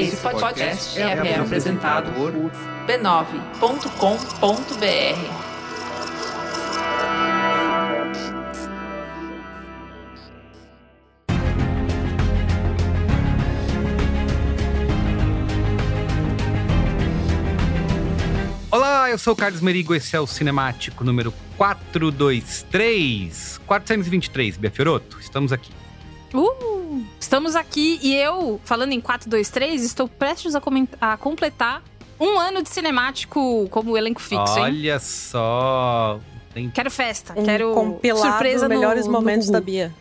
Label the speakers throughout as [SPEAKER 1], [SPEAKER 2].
[SPEAKER 1] Esse podcast é, é apresentado por b9.com.br.
[SPEAKER 2] Olá, eu sou o Carlos Merigo, esse é o Cinemático número 423. 423, Bia Fioroto, estamos aqui.
[SPEAKER 3] Uh, estamos aqui e eu, falando em 423, estou prestes a, a completar um ano de cinemático como elenco fixo, hein?
[SPEAKER 2] Olha só. Tem
[SPEAKER 3] Quero festa,
[SPEAKER 4] Um
[SPEAKER 3] quero
[SPEAKER 4] compilado
[SPEAKER 3] surpresa no-
[SPEAKER 4] melhores
[SPEAKER 3] no
[SPEAKER 4] momentos
[SPEAKER 3] Google.
[SPEAKER 4] da Bia.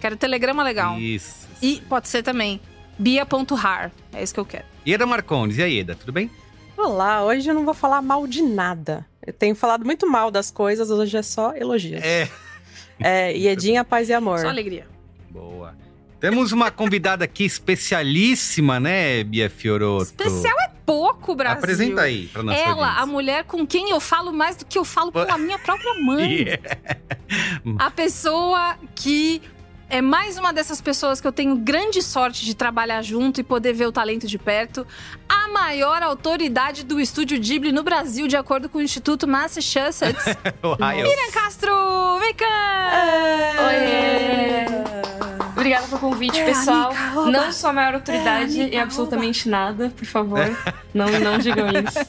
[SPEAKER 3] Quero telegrama legal.
[SPEAKER 2] isso.
[SPEAKER 3] E pode ser também bia.har, é isso que eu quero.
[SPEAKER 2] Ieda Marcones, e aí, Ieda, tudo bem?
[SPEAKER 4] Olá, hoje eu não vou falar mal de nada. Eu tenho falado muito mal das coisas, hoje é só elogios.
[SPEAKER 2] É.
[SPEAKER 4] É, Iedinha, paz e amor.
[SPEAKER 3] Só alegria.
[SPEAKER 2] Boa. Temos uma convidada aqui especialíssima, né, Bia Fioroto?
[SPEAKER 3] Especial é pouco, Brasil.
[SPEAKER 2] Apresenta aí pra nossa
[SPEAKER 3] Ela, a
[SPEAKER 2] audiência.
[SPEAKER 3] mulher com quem eu falo mais do que eu falo com a minha própria mãe. A pessoa que é mais uma dessas pessoas que eu tenho grande sorte de trabalhar junto e poder ver o talento de perto. A maior autoridade do estúdio Ghibli no Brasil, de acordo com o Instituto Massachusetts.
[SPEAKER 2] Ohio.
[SPEAKER 3] Miriam Castro, vem cá!
[SPEAKER 5] Oi! Obrigada pelo convite,
[SPEAKER 3] É,
[SPEAKER 5] pessoal.
[SPEAKER 3] amiga,
[SPEAKER 5] não sou a maior autoridade
[SPEAKER 3] É, amiga,
[SPEAKER 5] em absolutamente nada, por favor. Não, não digam isso.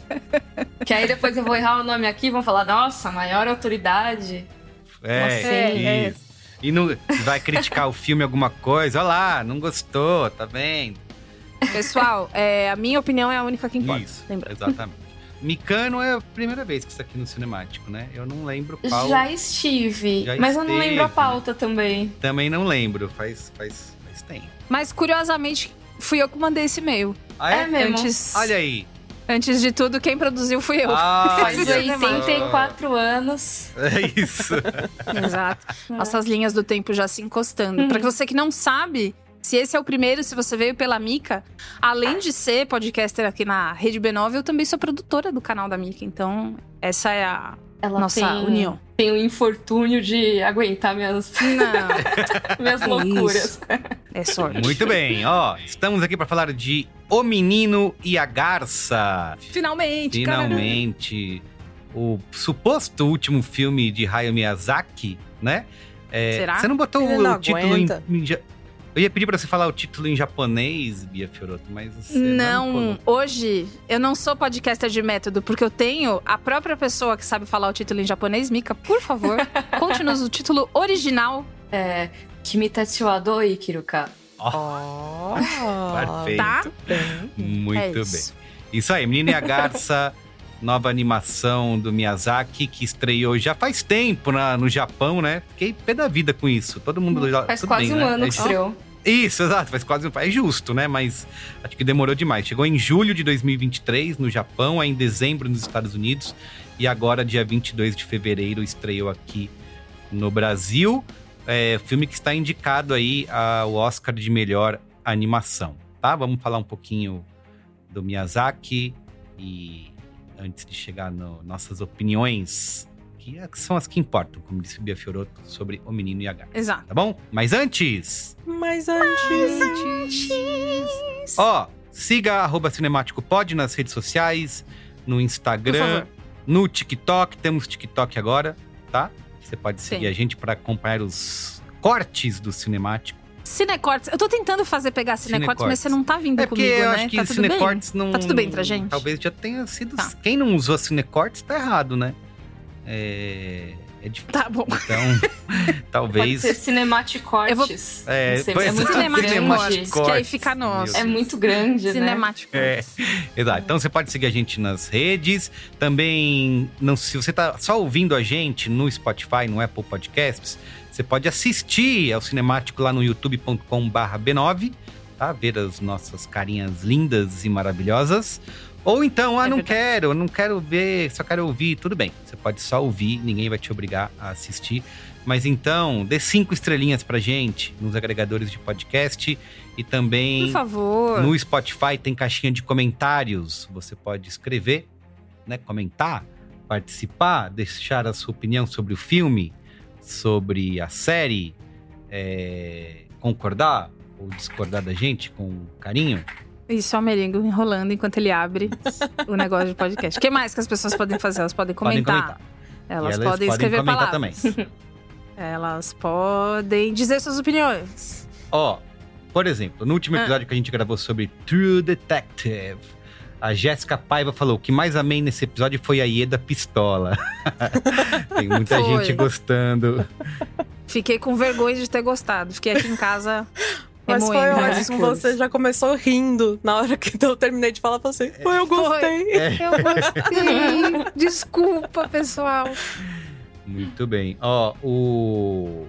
[SPEAKER 5] Que aí depois eu vou errar o nome aqui e vão falar, nossa, maior autoridade.
[SPEAKER 2] É,
[SPEAKER 5] Você.
[SPEAKER 2] isso. E não, vai criticar o filme alguma coisa, olha lá, não gostou, tá vendo?
[SPEAKER 3] Pessoal, é, a minha opinião é a única que importa.
[SPEAKER 2] Isso,
[SPEAKER 3] Lembra?
[SPEAKER 2] exatamente. Micano é a primeira vez que está aqui no Cinemático, né? Eu não lembro qual.
[SPEAKER 5] Já estive,
[SPEAKER 2] Já
[SPEAKER 5] mas eu não lembro a
[SPEAKER 2] esteve.
[SPEAKER 5] pauta também.
[SPEAKER 2] Também não lembro, faz, faz, faz tempo.
[SPEAKER 3] Mas curiosamente, fui eu que mandei esse e-mail.
[SPEAKER 2] Ah,
[SPEAKER 5] É mesmo?
[SPEAKER 3] Antes,
[SPEAKER 2] Olha aí.
[SPEAKER 3] antes de tudo, quem produziu fui eu.
[SPEAKER 2] Ah,
[SPEAKER 5] Faz
[SPEAKER 2] olha só.
[SPEAKER 5] 84 anos.
[SPEAKER 2] É isso.
[SPEAKER 3] Exato. Nossas linhas do tempo já se encostando. Pra você que não sabe, se esse é o primeiro, se você veio pela Mica, além de ser podcaster aqui na Rede B9, eu também sou produtora do canal da Mica. Então, essa é a
[SPEAKER 5] Ela
[SPEAKER 3] nossa
[SPEAKER 5] tem,
[SPEAKER 3] união.
[SPEAKER 5] tem o infortúnio de aguentar minhas,
[SPEAKER 3] Não,
[SPEAKER 5] minhas
[SPEAKER 3] É
[SPEAKER 5] loucuras.
[SPEAKER 3] é sorte.
[SPEAKER 2] Muito bem, ó. Estamos aqui para falar de O Menino e a Garça.
[SPEAKER 3] Finalmente, cara.
[SPEAKER 2] Finalmente. O suposto último filme de Hayao Miyazaki, né? É,
[SPEAKER 3] Será?
[SPEAKER 2] Você não botou
[SPEAKER 4] Ele
[SPEAKER 2] o
[SPEAKER 4] não
[SPEAKER 2] título em,
[SPEAKER 4] aguenta.
[SPEAKER 2] em ja- Eu ia pedir pra você falar o título em japonês, Bia Fioroto, mas você não.
[SPEAKER 3] Não, hoje eu não sou podcaster de método, porque eu tenho a própria pessoa que sabe falar o título em japonês. Mika, por favor, conte-nos o título original.
[SPEAKER 5] É, Kimitachi wa doi kiruka.
[SPEAKER 2] Ó,
[SPEAKER 4] Oh,
[SPEAKER 2] perfeito.
[SPEAKER 3] Tá?
[SPEAKER 2] Muito
[SPEAKER 3] é
[SPEAKER 2] bem.
[SPEAKER 3] isso.
[SPEAKER 2] Isso aí, Menina e a Garça, nova animação do Miyazaki, que estreou já faz tempo na, no Japão, né? Fiquei pé da vida com isso. Todo mundo já.
[SPEAKER 5] Faz quase
[SPEAKER 2] bem,
[SPEAKER 5] um
[SPEAKER 2] né?
[SPEAKER 5] ano
[SPEAKER 2] É
[SPEAKER 5] que estreou.
[SPEAKER 2] Isso, exato, faz quase um. É justo, né? Mas acho que demorou demais. Chegou em julho de 2023 no Japão, aí em dezembro nos Estados Unidos. E agora, dia 22 de fevereiro, estreou aqui no Brasil. É, filme que está indicado aí ao Oscar de melhor animação, tá? Vamos falar um pouquinho do Miyazaki e antes de chegar no nossas opiniões, que é- que são as que importam, como disse Bia Fioroto, sobre O Menino e a Garça,
[SPEAKER 3] Exato.
[SPEAKER 2] tá bom? Mas antes,
[SPEAKER 4] Mas antes.
[SPEAKER 2] ó, siga arroba Cinemático Pod nas redes sociais, no Instagram, no TikTok, temos TikTok agora, tá? Você pode seguir
[SPEAKER 3] Sim.
[SPEAKER 2] a gente para acompanhar os cortes do Cinemático.
[SPEAKER 3] Cinecortes. Eu tô tentando fazer pegar Cinecortes, mas
[SPEAKER 2] Cinecortes.
[SPEAKER 3] você não tá vindo
[SPEAKER 2] É porque
[SPEAKER 3] comigo,
[SPEAKER 2] eu
[SPEAKER 3] né?
[SPEAKER 2] acho que
[SPEAKER 3] tá tudo bem?
[SPEAKER 2] Cinecortes não.
[SPEAKER 3] Tá tudo bem pra gente?
[SPEAKER 2] Talvez já tenha sido.
[SPEAKER 3] Tá.
[SPEAKER 2] Quem não usou Cinecortes tá errado, né? É. É difícil.
[SPEAKER 3] Tá bom.
[SPEAKER 2] Então,
[SPEAKER 5] Pode
[SPEAKER 2] talvez.
[SPEAKER 5] ser Cinematicortes.
[SPEAKER 2] É,
[SPEAKER 5] sei,
[SPEAKER 2] pois
[SPEAKER 5] é
[SPEAKER 2] é,
[SPEAKER 5] muito
[SPEAKER 3] Cinematicortes,
[SPEAKER 5] grande.
[SPEAKER 3] que aí fica nosso.
[SPEAKER 5] É muito grande, né?
[SPEAKER 3] Cinemático.
[SPEAKER 2] É, exato. Então você pode seguir a gente nas redes. Também, não, se você tá só ouvindo a gente no Spotify, no Apple Podcasts, você pode assistir ao Cinemático lá no youtube.com/barra B9, tá? Ver as nossas carinhas lindas e maravilhosas. Ou então, ah,
[SPEAKER 3] É
[SPEAKER 2] não
[SPEAKER 3] verdade.
[SPEAKER 2] quero, não quero ver, só quero ouvir. Tudo bem, você pode só ouvir, ninguém vai te obrigar a assistir. Mas então, dê cinco estrelinhas pra gente nos agregadores de podcast e também
[SPEAKER 3] Por favor.
[SPEAKER 2] no Spotify tem caixinha de comentários. Você pode escrever, né, comentar, participar, deixar a sua opinião sobre o filme, sobre a série, é, concordar ou discordar da gente com carinho.
[SPEAKER 3] Isso, é o Meringo enrolando enquanto ele abre o negócio de podcast. O que mais que as pessoas podem fazer? Elas podem
[SPEAKER 2] Podem
[SPEAKER 3] comentar.
[SPEAKER 2] comentar.
[SPEAKER 3] Elas,
[SPEAKER 2] E elas
[SPEAKER 3] podem escrever
[SPEAKER 2] comentar
[SPEAKER 3] palavras.
[SPEAKER 2] também.
[SPEAKER 3] Elas podem dizer suas opiniões.
[SPEAKER 2] Ó, por exemplo, no último
[SPEAKER 3] Ah.
[SPEAKER 2] episódio que a gente gravou sobre True Detective, a Jéssica Paiva falou: o que mais amei nesse episódio foi a Ieda Pistola. Tem muita
[SPEAKER 3] Foi.
[SPEAKER 2] gente gostando.
[SPEAKER 3] Fiquei com vergonha de ter gostado. Fiquei aqui em casa
[SPEAKER 4] Mas foi
[SPEAKER 3] as
[SPEAKER 4] ótimo, você já começou rindo na hora que eu terminei de falar pra você. Foi, eu gostei.
[SPEAKER 2] É.
[SPEAKER 3] Eu gostei. Desculpa, pessoal.
[SPEAKER 2] Muito bem. Ó, o.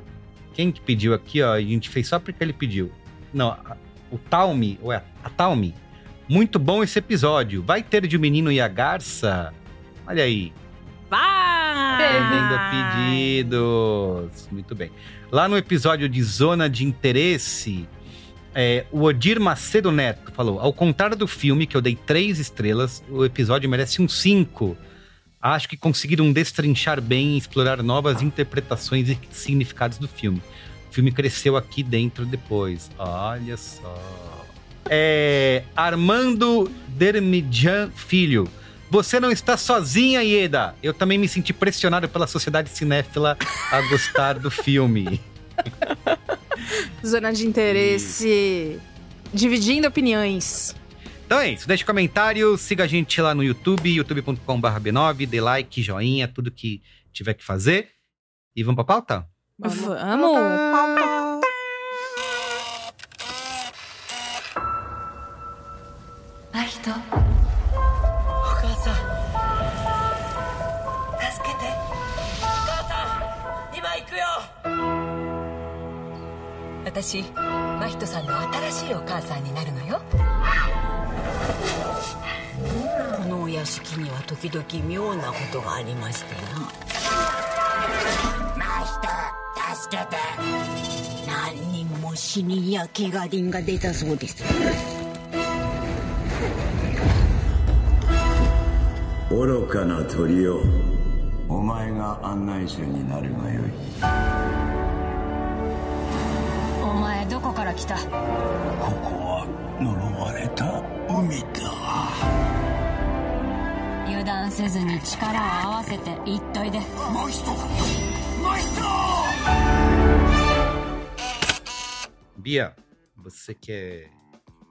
[SPEAKER 2] Quem que pediu aqui, ó? A gente fez só porque ele pediu. Não, o Talmi, ou é a Talmi. Muito bom esse episódio. Vai ter de o menino e a garça? Olha aí.
[SPEAKER 3] Vai!
[SPEAKER 2] Atendendo pedidos. Muito bem. Lá no episódio de Zona de Interesse, é, o Odir Macedo Neto falou: ao contrário do filme, que eu dei três estrelas, o episódio merece um cinco. Acho que conseguiram destrinchar bem e explorar novas interpretações e significados do filme. O filme cresceu aqui dentro depois. Olha só. É, Armando Dermidjan Filho. Você não está sozinha, Ieda. Eu também me senti pressionado pela sociedade cinéfila a gostar do filme.
[SPEAKER 3] Zona de interesse. Dividindo opiniões.
[SPEAKER 2] Então é isso. Deixe comentário, siga a gente lá no YouTube, youtube.com.br B9, dê like, joinha, tudo que tiver que fazer. E vamos pra pauta?
[SPEAKER 3] Vamos!
[SPEAKER 6] 真人。お母さん。助けて。お母さん今行くよ。私真人さんの新しいお母さんになるのよ。このお屋敷には時々妙なことがありましてな。真人助けて。何人も死人や怪我人が出たそうです。
[SPEAKER 7] 愚かな鳥よ。お前が案内者になるがよい。
[SPEAKER 6] お前どこから来た？
[SPEAKER 7] ここは呪われた海だ。
[SPEAKER 6] 油断せずに力を合わせて言っといで。
[SPEAKER 7] もう一度もう一度
[SPEAKER 2] Bia, você que é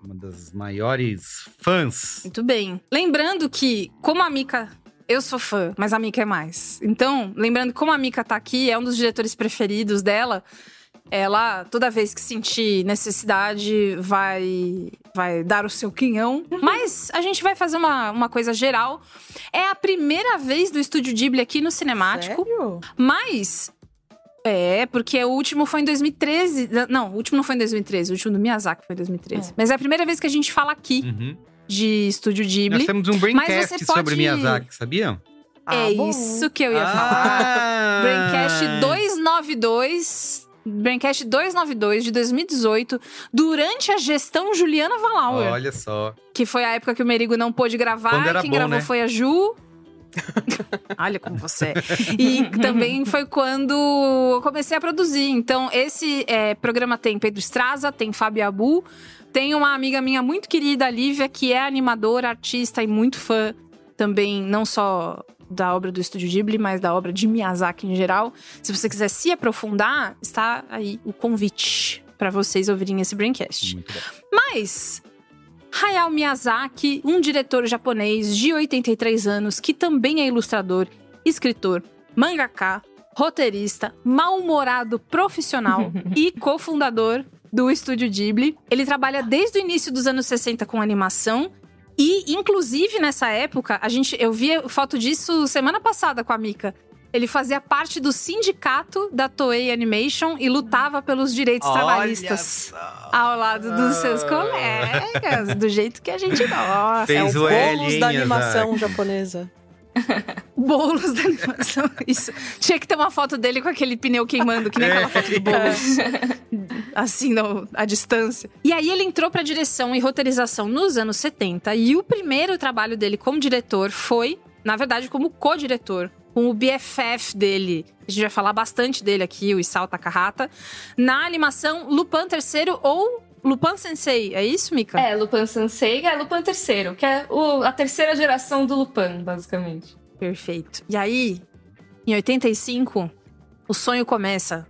[SPEAKER 2] uma das maiores fãs.
[SPEAKER 3] Muito bem. Lembrando que, como a Mika. Eu sou fã, mas a Mika é mais. Então, lembrando que como a Mika tá aqui, é um dos diretores preferidos dela. Ela, toda vez que sentir necessidade, vai vai dar o seu quinhão. Mas a gente vai fazer uma, uma coisa geral. É a primeira vez do Estúdio Ghibli aqui no Cinemático.
[SPEAKER 4] Sério?
[SPEAKER 3] Mas. É, porque o último foi em 2013. Não, o último não foi em 2013, o último do Miyazaki foi em 2013. Mas é a primeira vez que a gente fala aqui
[SPEAKER 2] Uhum.
[SPEAKER 3] de Estúdio Ghibli.
[SPEAKER 2] Nós temos um braincast
[SPEAKER 3] pode-
[SPEAKER 2] sobre Miyazaki, sabia?
[SPEAKER 3] é
[SPEAKER 4] bom.
[SPEAKER 3] isso que eu ia
[SPEAKER 2] Ah.
[SPEAKER 3] falar. Braincast 292. Braincast 292 de 2018, durante a gestão Juliana Valauer.
[SPEAKER 2] Olha só.
[SPEAKER 3] Que foi a época que o Merigo não pôde gravar. Quem
[SPEAKER 2] bom,
[SPEAKER 3] gravou
[SPEAKER 2] né?
[SPEAKER 3] foi a Ju. Olha como você é. E também foi quando eu comecei a produzir. Então, esse é, programa tem Pedro Estraza, tem Fábio Abu, tem uma amiga minha muito querida, Lívia, que é animadora, artista e muito fã também, não só da obra do Estúdio Ghibli, mas da obra de Miyazaki em geral. Se você quiser se aprofundar, está aí o convite para vocês ouvirem esse Braincast. Mas Hayao Miyazaki, um diretor japonês de 83 anos que também é ilustrador, escritor, mangaka, roteirista, mal-humorado profissional e cofundador do estúdio Ghibli. Ele trabalha desde o início dos anos 60 com animação e, inclusive, nessa época, a gente, eu vi foto disso semana passada com a Mika. Ele fazia parte do sindicato da Toei Animation e lutava pelos direitos trabalhistas ao lado dos seus colegas, do jeito que a gente gosta.
[SPEAKER 2] Fez
[SPEAKER 4] é
[SPEAKER 2] o
[SPEAKER 4] o
[SPEAKER 2] L,
[SPEAKER 4] bônus
[SPEAKER 2] hein,
[SPEAKER 4] da animação japonesa.
[SPEAKER 3] Bolos da animação. Isso. Tinha que ter uma foto dele com aquele pneu queimando, que nem aquela foto do Boulos. assim, no, à distância. E aí ele entrou pra direção e roteirização nos anos 70. E o primeiro trabalho dele como diretor foi, na verdade, como co-diretor. Com o BFF dele. A gente vai falar bastante dele aqui, o Isao Takahata. Na animação Lupin III ou Lupin Sensei. É isso, Mika?
[SPEAKER 5] É, Lupin Sensei é Lupin III, que é o- a terceira geração do Lupin, basicamente.
[SPEAKER 3] Perfeito. E aí, em 85, o sonho começa.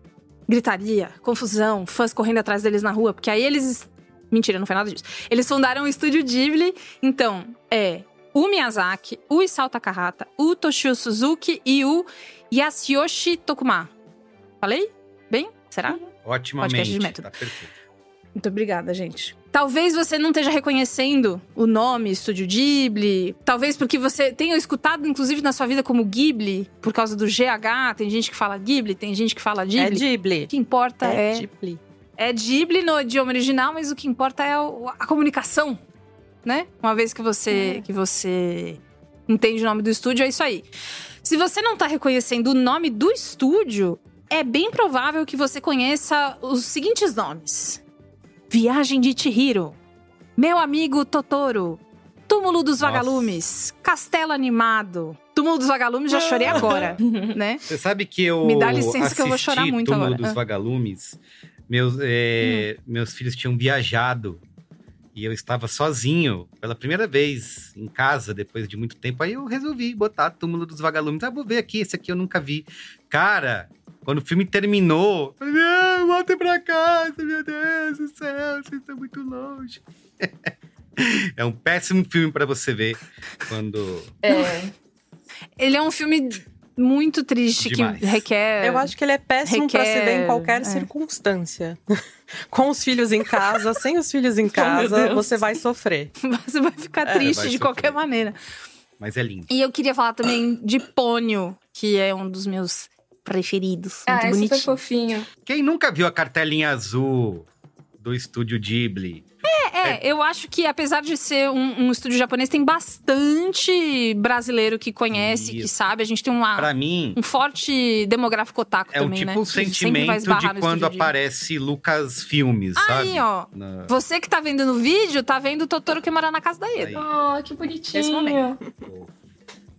[SPEAKER 3] Gritaria, confusão, fãs correndo atrás deles na rua, porque aí eles. Mentira, não foi nada disso. Eles fundaram o estúdio Ghibli. Então, é o Miyazaki, o Isao Takahata, o Toshio Suzuki e o Yasuyoshi Tokuma. Falei? Bem? Será? Podcast
[SPEAKER 2] Otimamente.
[SPEAKER 3] de método.
[SPEAKER 2] Tá perfeito.
[SPEAKER 3] Muito obrigada, gente. Talvez você não esteja reconhecendo o nome Estúdio Ghibli. Talvez porque você tenha escutado, inclusive, na sua vida como Ghibli, por causa do GH. Tem gente que fala Ghibli, tem gente que fala Ghibli.
[SPEAKER 4] É Ghibli.
[SPEAKER 3] O que importa é.
[SPEAKER 4] É Ghibli.
[SPEAKER 3] É Ghibli no idioma original, mas o que importa é a comunicação, né? Uma vez que você, que você entende o nome do estúdio, é isso aí. Se você não tá reconhecendo o nome do estúdio, é bem provável que você conheça os seguintes nomes: Viagem de Chihiro, Meu Amigo Totoro, Túmulo dos
[SPEAKER 2] Nossa.
[SPEAKER 3] Vagalumes, Castelo Animado. Túmulo dos Vagalumes, já chorei agora, né?
[SPEAKER 2] Você sabe que eu.
[SPEAKER 3] Me dá licença que eu vou chorar muito
[SPEAKER 2] Túmulo
[SPEAKER 3] agora.
[SPEAKER 2] dos
[SPEAKER 3] Ah.
[SPEAKER 2] Vagalumes. Meus, é,
[SPEAKER 3] Hum.
[SPEAKER 2] meus filhos tinham viajado. E eu estava sozinho pela primeira vez em casa, depois de muito tempo. Aí eu resolvi botar Túmulo dos Vagalumes. Ah, vou ver aqui, esse aqui eu nunca vi. Cara, quando o filme terminou, não, voltem pra casa, meu Deus do céu, vocês estão muito longe. é um péssimo filme pra você ver quando.
[SPEAKER 5] É.
[SPEAKER 3] Ele é um filme muito triste
[SPEAKER 2] Demais.
[SPEAKER 3] que requer.
[SPEAKER 4] Eu acho que ele é péssimo pra se ver em
[SPEAKER 3] requer-
[SPEAKER 4] qualquer
[SPEAKER 3] é.
[SPEAKER 4] circunstância. Com os filhos em casa, sem os filhos em casa,
[SPEAKER 5] Deus.
[SPEAKER 4] você vai sofrer.
[SPEAKER 3] Você vai ficar
[SPEAKER 4] É,
[SPEAKER 3] triste
[SPEAKER 2] vai
[SPEAKER 3] de qualquer maneira.
[SPEAKER 2] Mas é lindo.
[SPEAKER 3] E eu queria falar também de Pônio, que é um dos meus preferidos. Muito
[SPEAKER 5] Ah, é super
[SPEAKER 3] bonitinho.
[SPEAKER 5] fofinho.
[SPEAKER 2] Quem nunca viu a cartelinha azul do estúdio Ghibli?
[SPEAKER 3] É, eu acho que apesar de ser um, um estúdio japonês, tem bastante brasileiro que conhece, que
[SPEAKER 2] Isso.
[SPEAKER 3] sabe. A gente tem uma,
[SPEAKER 2] Pra mim,
[SPEAKER 3] um forte demográfico otaku
[SPEAKER 2] é o
[SPEAKER 3] também,
[SPEAKER 2] tipo
[SPEAKER 3] né? Que
[SPEAKER 2] sentimento de quando aparece Lucas Filmes, sabe?
[SPEAKER 3] Aí, ó.
[SPEAKER 2] Na-
[SPEAKER 3] Você que tá vendo no vídeo, tá vendo o Totoro que mora na casa da Eda.
[SPEAKER 5] Oh, que bonitinho.
[SPEAKER 3] Esse momento.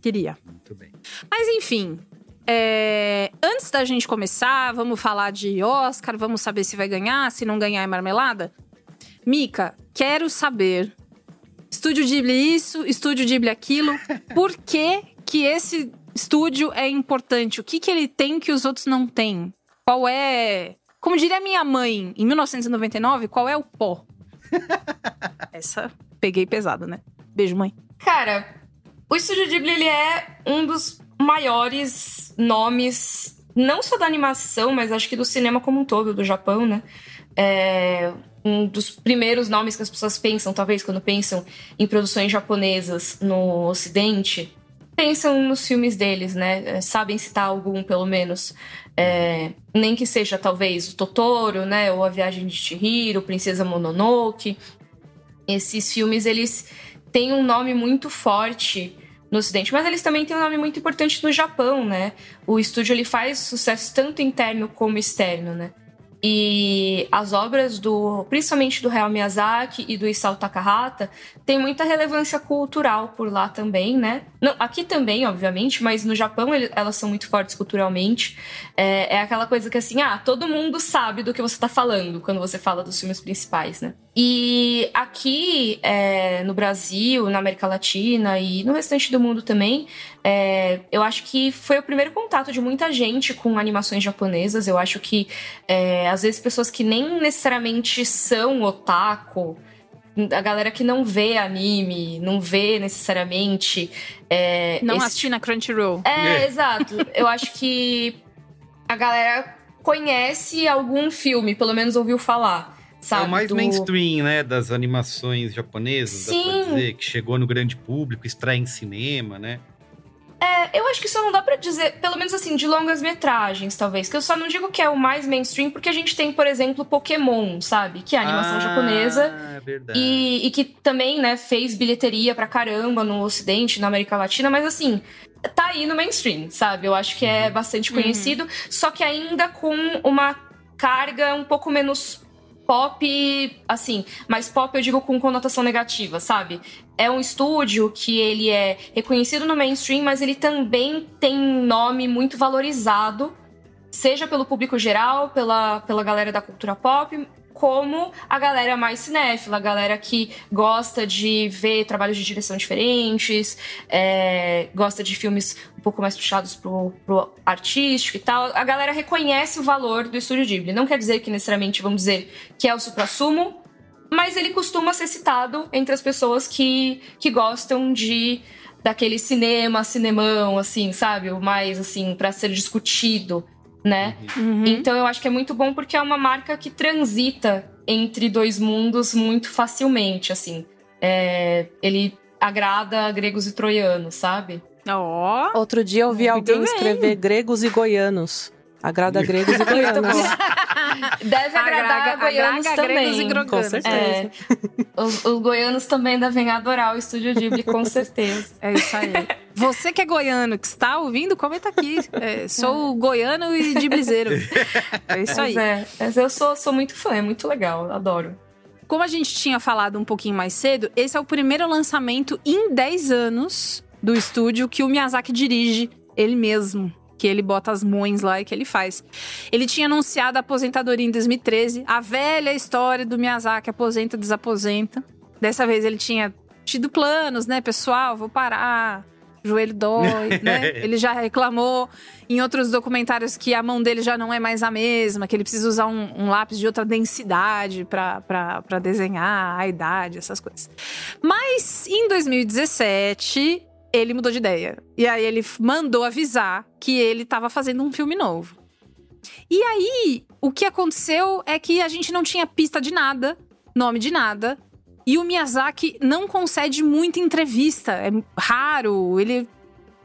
[SPEAKER 3] Queria.
[SPEAKER 2] Muito bem.
[SPEAKER 3] Mas enfim. É, Antes da gente começar, vamos falar de Oscar, vamos saber se vai ganhar, se não ganhar é marmelada. Mika, quero saber. Estúdio Ghibli isso, Estúdio Ghibli aquilo. Por que que esse estúdio é importante? O que que ele tem que os outros não têm? Qual é... Como diria minha mãe, em 1999, qual é o pó? Essa peguei pesado, né? Beijo, mãe.
[SPEAKER 5] Cara, o Estúdio Ghibli ele é um dos maiores nomes, não só da animação, mas acho que do cinema como um todo, do Japão, né? É um dos primeiros nomes que as pessoas pensam, talvez, quando pensam em produções japonesas no Ocidente, pensam nos filmes deles, né? É, Sabem citar algum, pelo menos. É, nem que seja, talvez, o Totoro, né? Ou A Viagem de Chihiro, Princesa Mononoke. Esses filmes, eles têm um nome muito forte no Ocidente. Mas eles também têm um nome muito importante no Japão, né? O estúdio ele faz sucesso tanto interno como externo, né? E as obras do, principalmente do Hayao Miyazaki e do Isao Takahata, tem muita relevância cultural por lá também, né? Não, aqui também, obviamente, mas no Japão ele, elas são muito fortes culturalmente. É, é, aquela coisa que assim, ah, todo mundo sabe do que você tá falando quando você fala dos filmes principais, né? E aqui é, no Brasil, na América Latina e no restante do mundo também, é, eu acho que foi o primeiro contato de muita gente com animações japonesas. Eu acho que é, às vezes pessoas que nem necessariamente são otaku, a galera que não vê anime, não vê necessariamente. É,
[SPEAKER 3] não esse... assiste na Crunchyroll.
[SPEAKER 5] É, é, exato. Eu acho que a galera conhece algum filme, pelo menos ouviu falar. Sabe,
[SPEAKER 2] é o mais do... mainstream, né, das animações japonesas,
[SPEAKER 5] Sim.
[SPEAKER 2] dá pra dizer, que chegou no grande público, extrai em cinema, né?
[SPEAKER 5] É, eu acho que isso não dá para dizer, pelo menos assim, de longas metragens, talvez. Que eu só não digo que é o mais mainstream, porque a gente tem, por exemplo, Pokémon, sabe? Que é a animação
[SPEAKER 2] ah,
[SPEAKER 5] japonesa.
[SPEAKER 2] É verdade.
[SPEAKER 5] E, e que também, né, fez bilheteria pra caramba no Ocidente, na América Latina, mas assim, tá aí no mainstream, sabe? Eu acho que é uhum. bastante conhecido, uhum. só que ainda com uma carga um pouco menos pop, assim, mas pop eu digo com conotação negativa, sabe? É um estúdio que ele é reconhecido no mainstream, mas ele também tem nome muito valorizado, seja pelo público geral, pela, pela galera da cultura pop, como a galera mais cinéfila, a galera que gosta de ver trabalhos de direção diferentes, é, gosta de filmes um pouco mais puxados pro, pro artístico e tal. A galera reconhece o valor do Estúdio Ghibli. Não quer dizer que necessariamente vamos dizer que é o supra-sumo, mas ele costuma ser citado entre as pessoas que, que gostam de daquele cinema, cinemão, assim, sabe? O mais, assim, para ser discutido né? Uhum. Então eu acho que é muito bom porque é uma marca que transita entre dois mundos muito facilmente, assim. É, ele agrada gregos e troianos, sabe?
[SPEAKER 4] Oh, Outro dia eu vi alguém bem. escrever gregos e goianos. Agrada gregos e goianos.
[SPEAKER 5] Deve agradar Agraga, goianos também.
[SPEAKER 4] E com certeza. É,
[SPEAKER 5] os, os, goianos também devem adorar o Estúdio Ghibli, com certeza.
[SPEAKER 3] É isso aí. Você que é goiano, que está ouvindo, comenta aqui. É, sou é. goiano e diblizeiro. É isso aí.
[SPEAKER 5] Mas, é, mas eu sou, sou muito fã, é muito legal, adoro.
[SPEAKER 3] Como a gente tinha falado um pouquinho mais cedo, esse é o primeiro lançamento em 10 anos do estúdio que o Miyazaki dirige ele mesmo que ele bota as mães lá e que ele faz. Ele tinha anunciado a aposentadoria em 2013, a velha história do Miyazaki, aposenta, desaposenta. Dessa vez ele tinha tido planos, né, pessoal, vou parar, joelho dói, né? Ele já reclamou em outros documentários que a mão dele já não é mais a mesma, que ele precisa usar um, um lápis de outra densidade para desenhar a idade, essas coisas. Mas em 2017, ele mudou de ideia. E aí ele mandou avisar que ele estava fazendo um filme novo. E aí, o que aconteceu é que a gente não tinha pista de nada, nome de nada. E o Miyazaki não concede muita entrevista. É raro, ele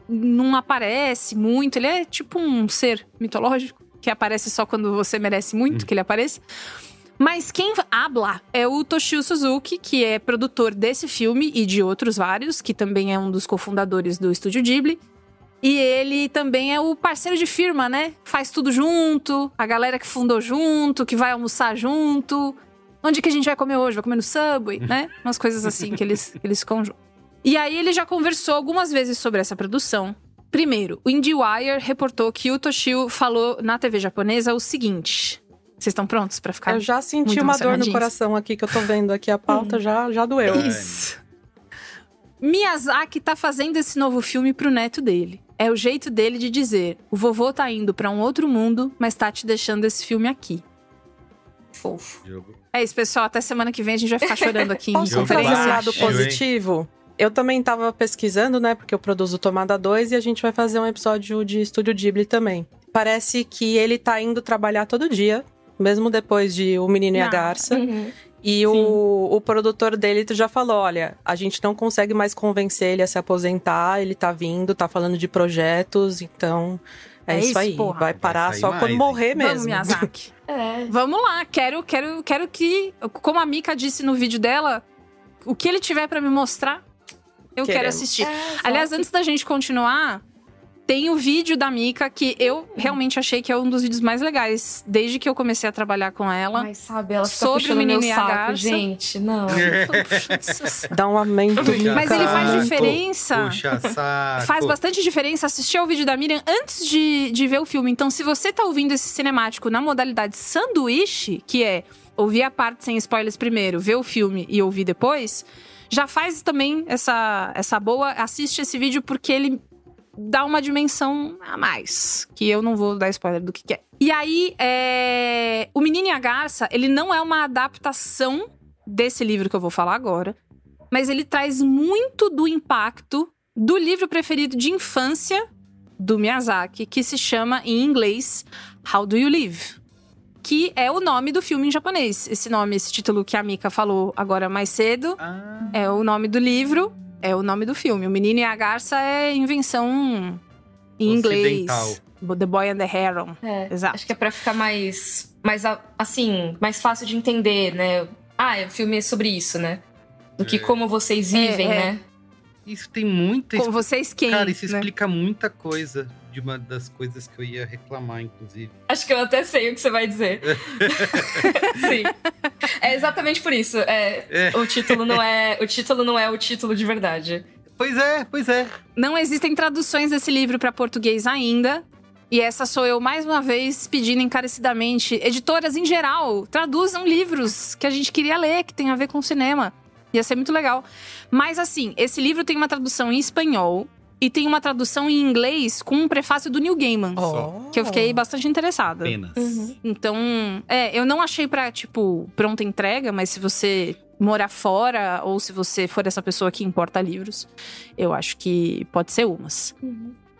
[SPEAKER 3] não aparece muito. Ele é tipo um ser mitológico que aparece só quando você merece muito hum. que ele apareça. Mas quem habla é o Toshio Suzuki, que é produtor desse filme e de outros vários, que também é um dos cofundadores do Estúdio Ghibli. E ele também é o parceiro de firma, né? Faz tudo junto, a galera que fundou junto, que vai almoçar junto. Onde que a gente vai comer hoje? Vai comer no Subway, né? Umas coisas assim que eles, que eles ficam juntos. E aí ele já conversou algumas vezes sobre essa produção. Primeiro, o IndieWire reportou que o Toshio falou na TV japonesa o seguinte: vocês estão prontos para ficar?
[SPEAKER 4] Eu já senti uma dor no coração aqui que eu tô vendo aqui a pauta, já, já doeu.
[SPEAKER 3] Isso. Miyazaki tá fazendo esse novo filme pro neto dele. É o jeito dele de dizer: o vovô tá indo para um outro mundo, mas tá te deixando esse filme aqui.
[SPEAKER 5] Fofo.
[SPEAKER 3] É isso, pessoal. Até semana que vem a gente vai ficar chorando aqui
[SPEAKER 4] Posso
[SPEAKER 3] em
[SPEAKER 4] fazer um lado positivo? Eu também tava pesquisando, né? Porque eu produzo Tomada 2 e a gente vai fazer um episódio de Estúdio Ghibli também. Parece que ele tá indo trabalhar todo dia mesmo depois de O Menino e a Garça. Uhum. E o, o produtor dele já falou: olha, a gente não consegue mais convencer ele a se aposentar, ele tá vindo, tá falando de projetos, então é, é isso, isso, aí. Porra. Vai parar Vai só mais, quando morrer mesmo.
[SPEAKER 3] Vamos, Miyazaki. é. Vamos lá, quero, quero, quero que, como a Mika disse no vídeo dela, o que ele tiver para me mostrar, Eu quero
[SPEAKER 4] Queremos.
[SPEAKER 3] assistir.
[SPEAKER 5] É,
[SPEAKER 3] Aliás, antes da gente continuar, tem o vídeo da Mika que eu realmente achei que é um dos vídeos mais legais desde que eu comecei a trabalhar com ela.
[SPEAKER 5] Mas sabe, ela fica
[SPEAKER 3] Sobre o
[SPEAKER 5] puxando
[SPEAKER 3] menino
[SPEAKER 5] meu
[SPEAKER 3] e a
[SPEAKER 5] saco,
[SPEAKER 3] garça.
[SPEAKER 5] gente. Não.
[SPEAKER 4] Dá um aumento.
[SPEAKER 3] Mas ele faz diferença.
[SPEAKER 2] Puxa saco.
[SPEAKER 3] Faz bastante diferença assistir ao vídeo da Miriam antes de, de ver o filme. Então, se você tá ouvindo esse cinemático na modalidade sanduíche, que é ouvir a parte sem spoilers primeiro, ver o filme e ouvir depois, já faz também essa, essa boa. Assiste esse vídeo porque ele dá uma dimensão a mais. Que eu não vou dar spoiler do que, que é. E aí, é... o Menino e a Garça, ele não é uma adaptação desse livro que eu vou falar agora. Mas ele traz muito do impacto do livro preferido de infância do Miyazaki, que se chama em inglês How Do You Live? Que é o nome do filme em japonês. Esse nome, esse título que a Mika falou agora mais cedo,
[SPEAKER 2] Ah,
[SPEAKER 3] é o nome do livro, é o nome do filme. O Menino e a Garça é invenção em
[SPEAKER 2] Ocidental.
[SPEAKER 3] inglês. The Boy and the Heron.
[SPEAKER 5] É,
[SPEAKER 3] Exato.
[SPEAKER 5] Acho que é pra ficar mais, mais, assim, mais fácil de entender, né? Ah, é, o filme é sobre isso, né? Do que
[SPEAKER 2] É.
[SPEAKER 5] como vocês vivem,
[SPEAKER 3] É, é.
[SPEAKER 5] né?
[SPEAKER 2] Isso tem muita.
[SPEAKER 3] Com vocês quem?
[SPEAKER 2] Cara, isso
[SPEAKER 3] né?
[SPEAKER 2] explica muita coisa de uma das coisas que eu ia reclamar, inclusive.
[SPEAKER 5] Acho que eu até sei o que você vai dizer. Sim. É exatamente por isso. É,
[SPEAKER 2] É.
[SPEAKER 5] O título não é. O título não é o título de verdade.
[SPEAKER 2] Pois é, pois é.
[SPEAKER 3] Não existem traduções desse livro para português ainda. E essa sou eu mais uma vez pedindo encarecidamente. Editoras em geral, traduzam livros que a gente queria ler, que tem a ver com cinema. Ia ser muito legal. Mas assim, esse livro tem uma tradução em espanhol e tem uma tradução em inglês com um prefácio do Neil Gaiman.
[SPEAKER 4] Oh.
[SPEAKER 3] Que eu fiquei bastante interessada.
[SPEAKER 2] Apenas.
[SPEAKER 3] Então, é, eu não achei pra, tipo, pronta entrega, mas se você morar fora ou se você for essa pessoa que importa livros, eu acho que pode ser umas.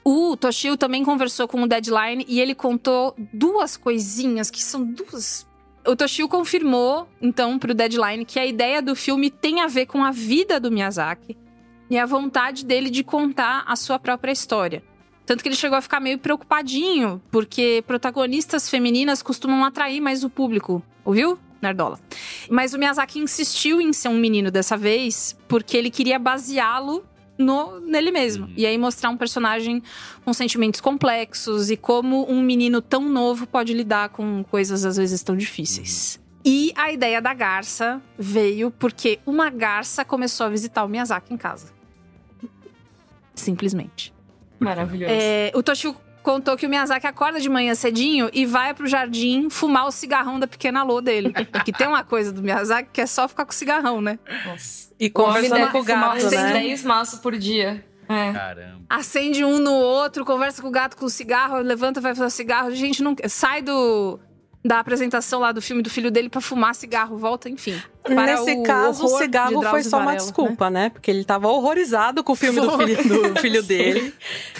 [SPEAKER 3] O Toshio também conversou com o Deadline e ele contou duas coisinhas que são duas. O Toshio confirmou, então, pro Deadline que a ideia do filme tem a ver com a vida do Miyazaki e a vontade dele de contar a sua própria história. Tanto que ele chegou a ficar meio preocupadinho, porque protagonistas femininas costumam atrair mais o público. Ouviu? Nerdola. Mas o Miyazaki insistiu em ser um menino dessa vez, porque ele queria baseá-lo no, nele mesmo.
[SPEAKER 2] Uhum.
[SPEAKER 3] E aí mostrar um personagem com sentimentos complexos e como um menino tão novo pode lidar com coisas às vezes tão difíceis. E a ideia da garça veio porque uma garça começou a visitar o Miyazaki em casa. Simplesmente.
[SPEAKER 5] Maravilhoso.
[SPEAKER 3] É, o Toshio contou que o Miyazaki acorda de manhã cedinho e vai pro jardim fumar o cigarrão da pequena Lô dele. que tem uma coisa do Miyazaki que é só ficar com o cigarrão, né?
[SPEAKER 5] Nossa.
[SPEAKER 4] E conversando com o gato, né?
[SPEAKER 5] 10 maços por dia. É.
[SPEAKER 2] Caramba.
[SPEAKER 3] Acende um no outro, conversa com o gato com o cigarro, levanta, vai fazer o cigarro. Gente, não sai do da apresentação lá do filme do filho dele pra fumar cigarro, volta, enfim. Para
[SPEAKER 4] Nesse
[SPEAKER 3] o
[SPEAKER 4] caso, o cigarro foi só uma
[SPEAKER 3] Varela,
[SPEAKER 4] desculpa, né? Porque ele tava horrorizado com o filme do filho, do filho dele.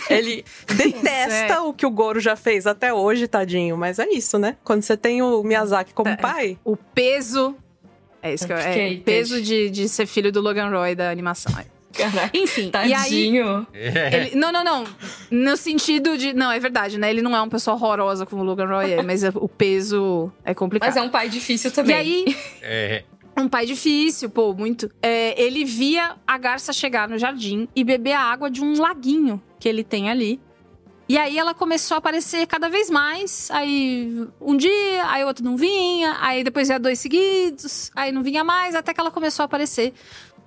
[SPEAKER 4] Ele detesta
[SPEAKER 3] É.
[SPEAKER 4] o que o Goro já fez até hoje, tadinho. Mas é isso, né? Quando você tem o Miyazaki como
[SPEAKER 3] Tá.
[SPEAKER 4] pai,
[SPEAKER 3] O peso. É isso que eu, é, o peso de, de ser filho do Logan Roy da animação.
[SPEAKER 5] Caraca.
[SPEAKER 3] Enfim, e aí
[SPEAKER 5] Tadinho.
[SPEAKER 2] É.
[SPEAKER 3] Ele- não, não, não. No sentido de. Não, é verdade, né? Ele não é uma pessoa horrorosa como o Logan Roy é, mas é- o peso é complicado.
[SPEAKER 5] Mas é um pai difícil também.
[SPEAKER 3] E aí,
[SPEAKER 2] É.
[SPEAKER 3] um pai difícil, pô, muito. É, ele via a garça chegar no jardim e beber a água de um laguinho que ele tem ali. E aí ela começou a aparecer cada vez mais. Aí um dia, aí outro não vinha, aí depois ia dois seguidos, aí não vinha mais, até que ela começou a aparecer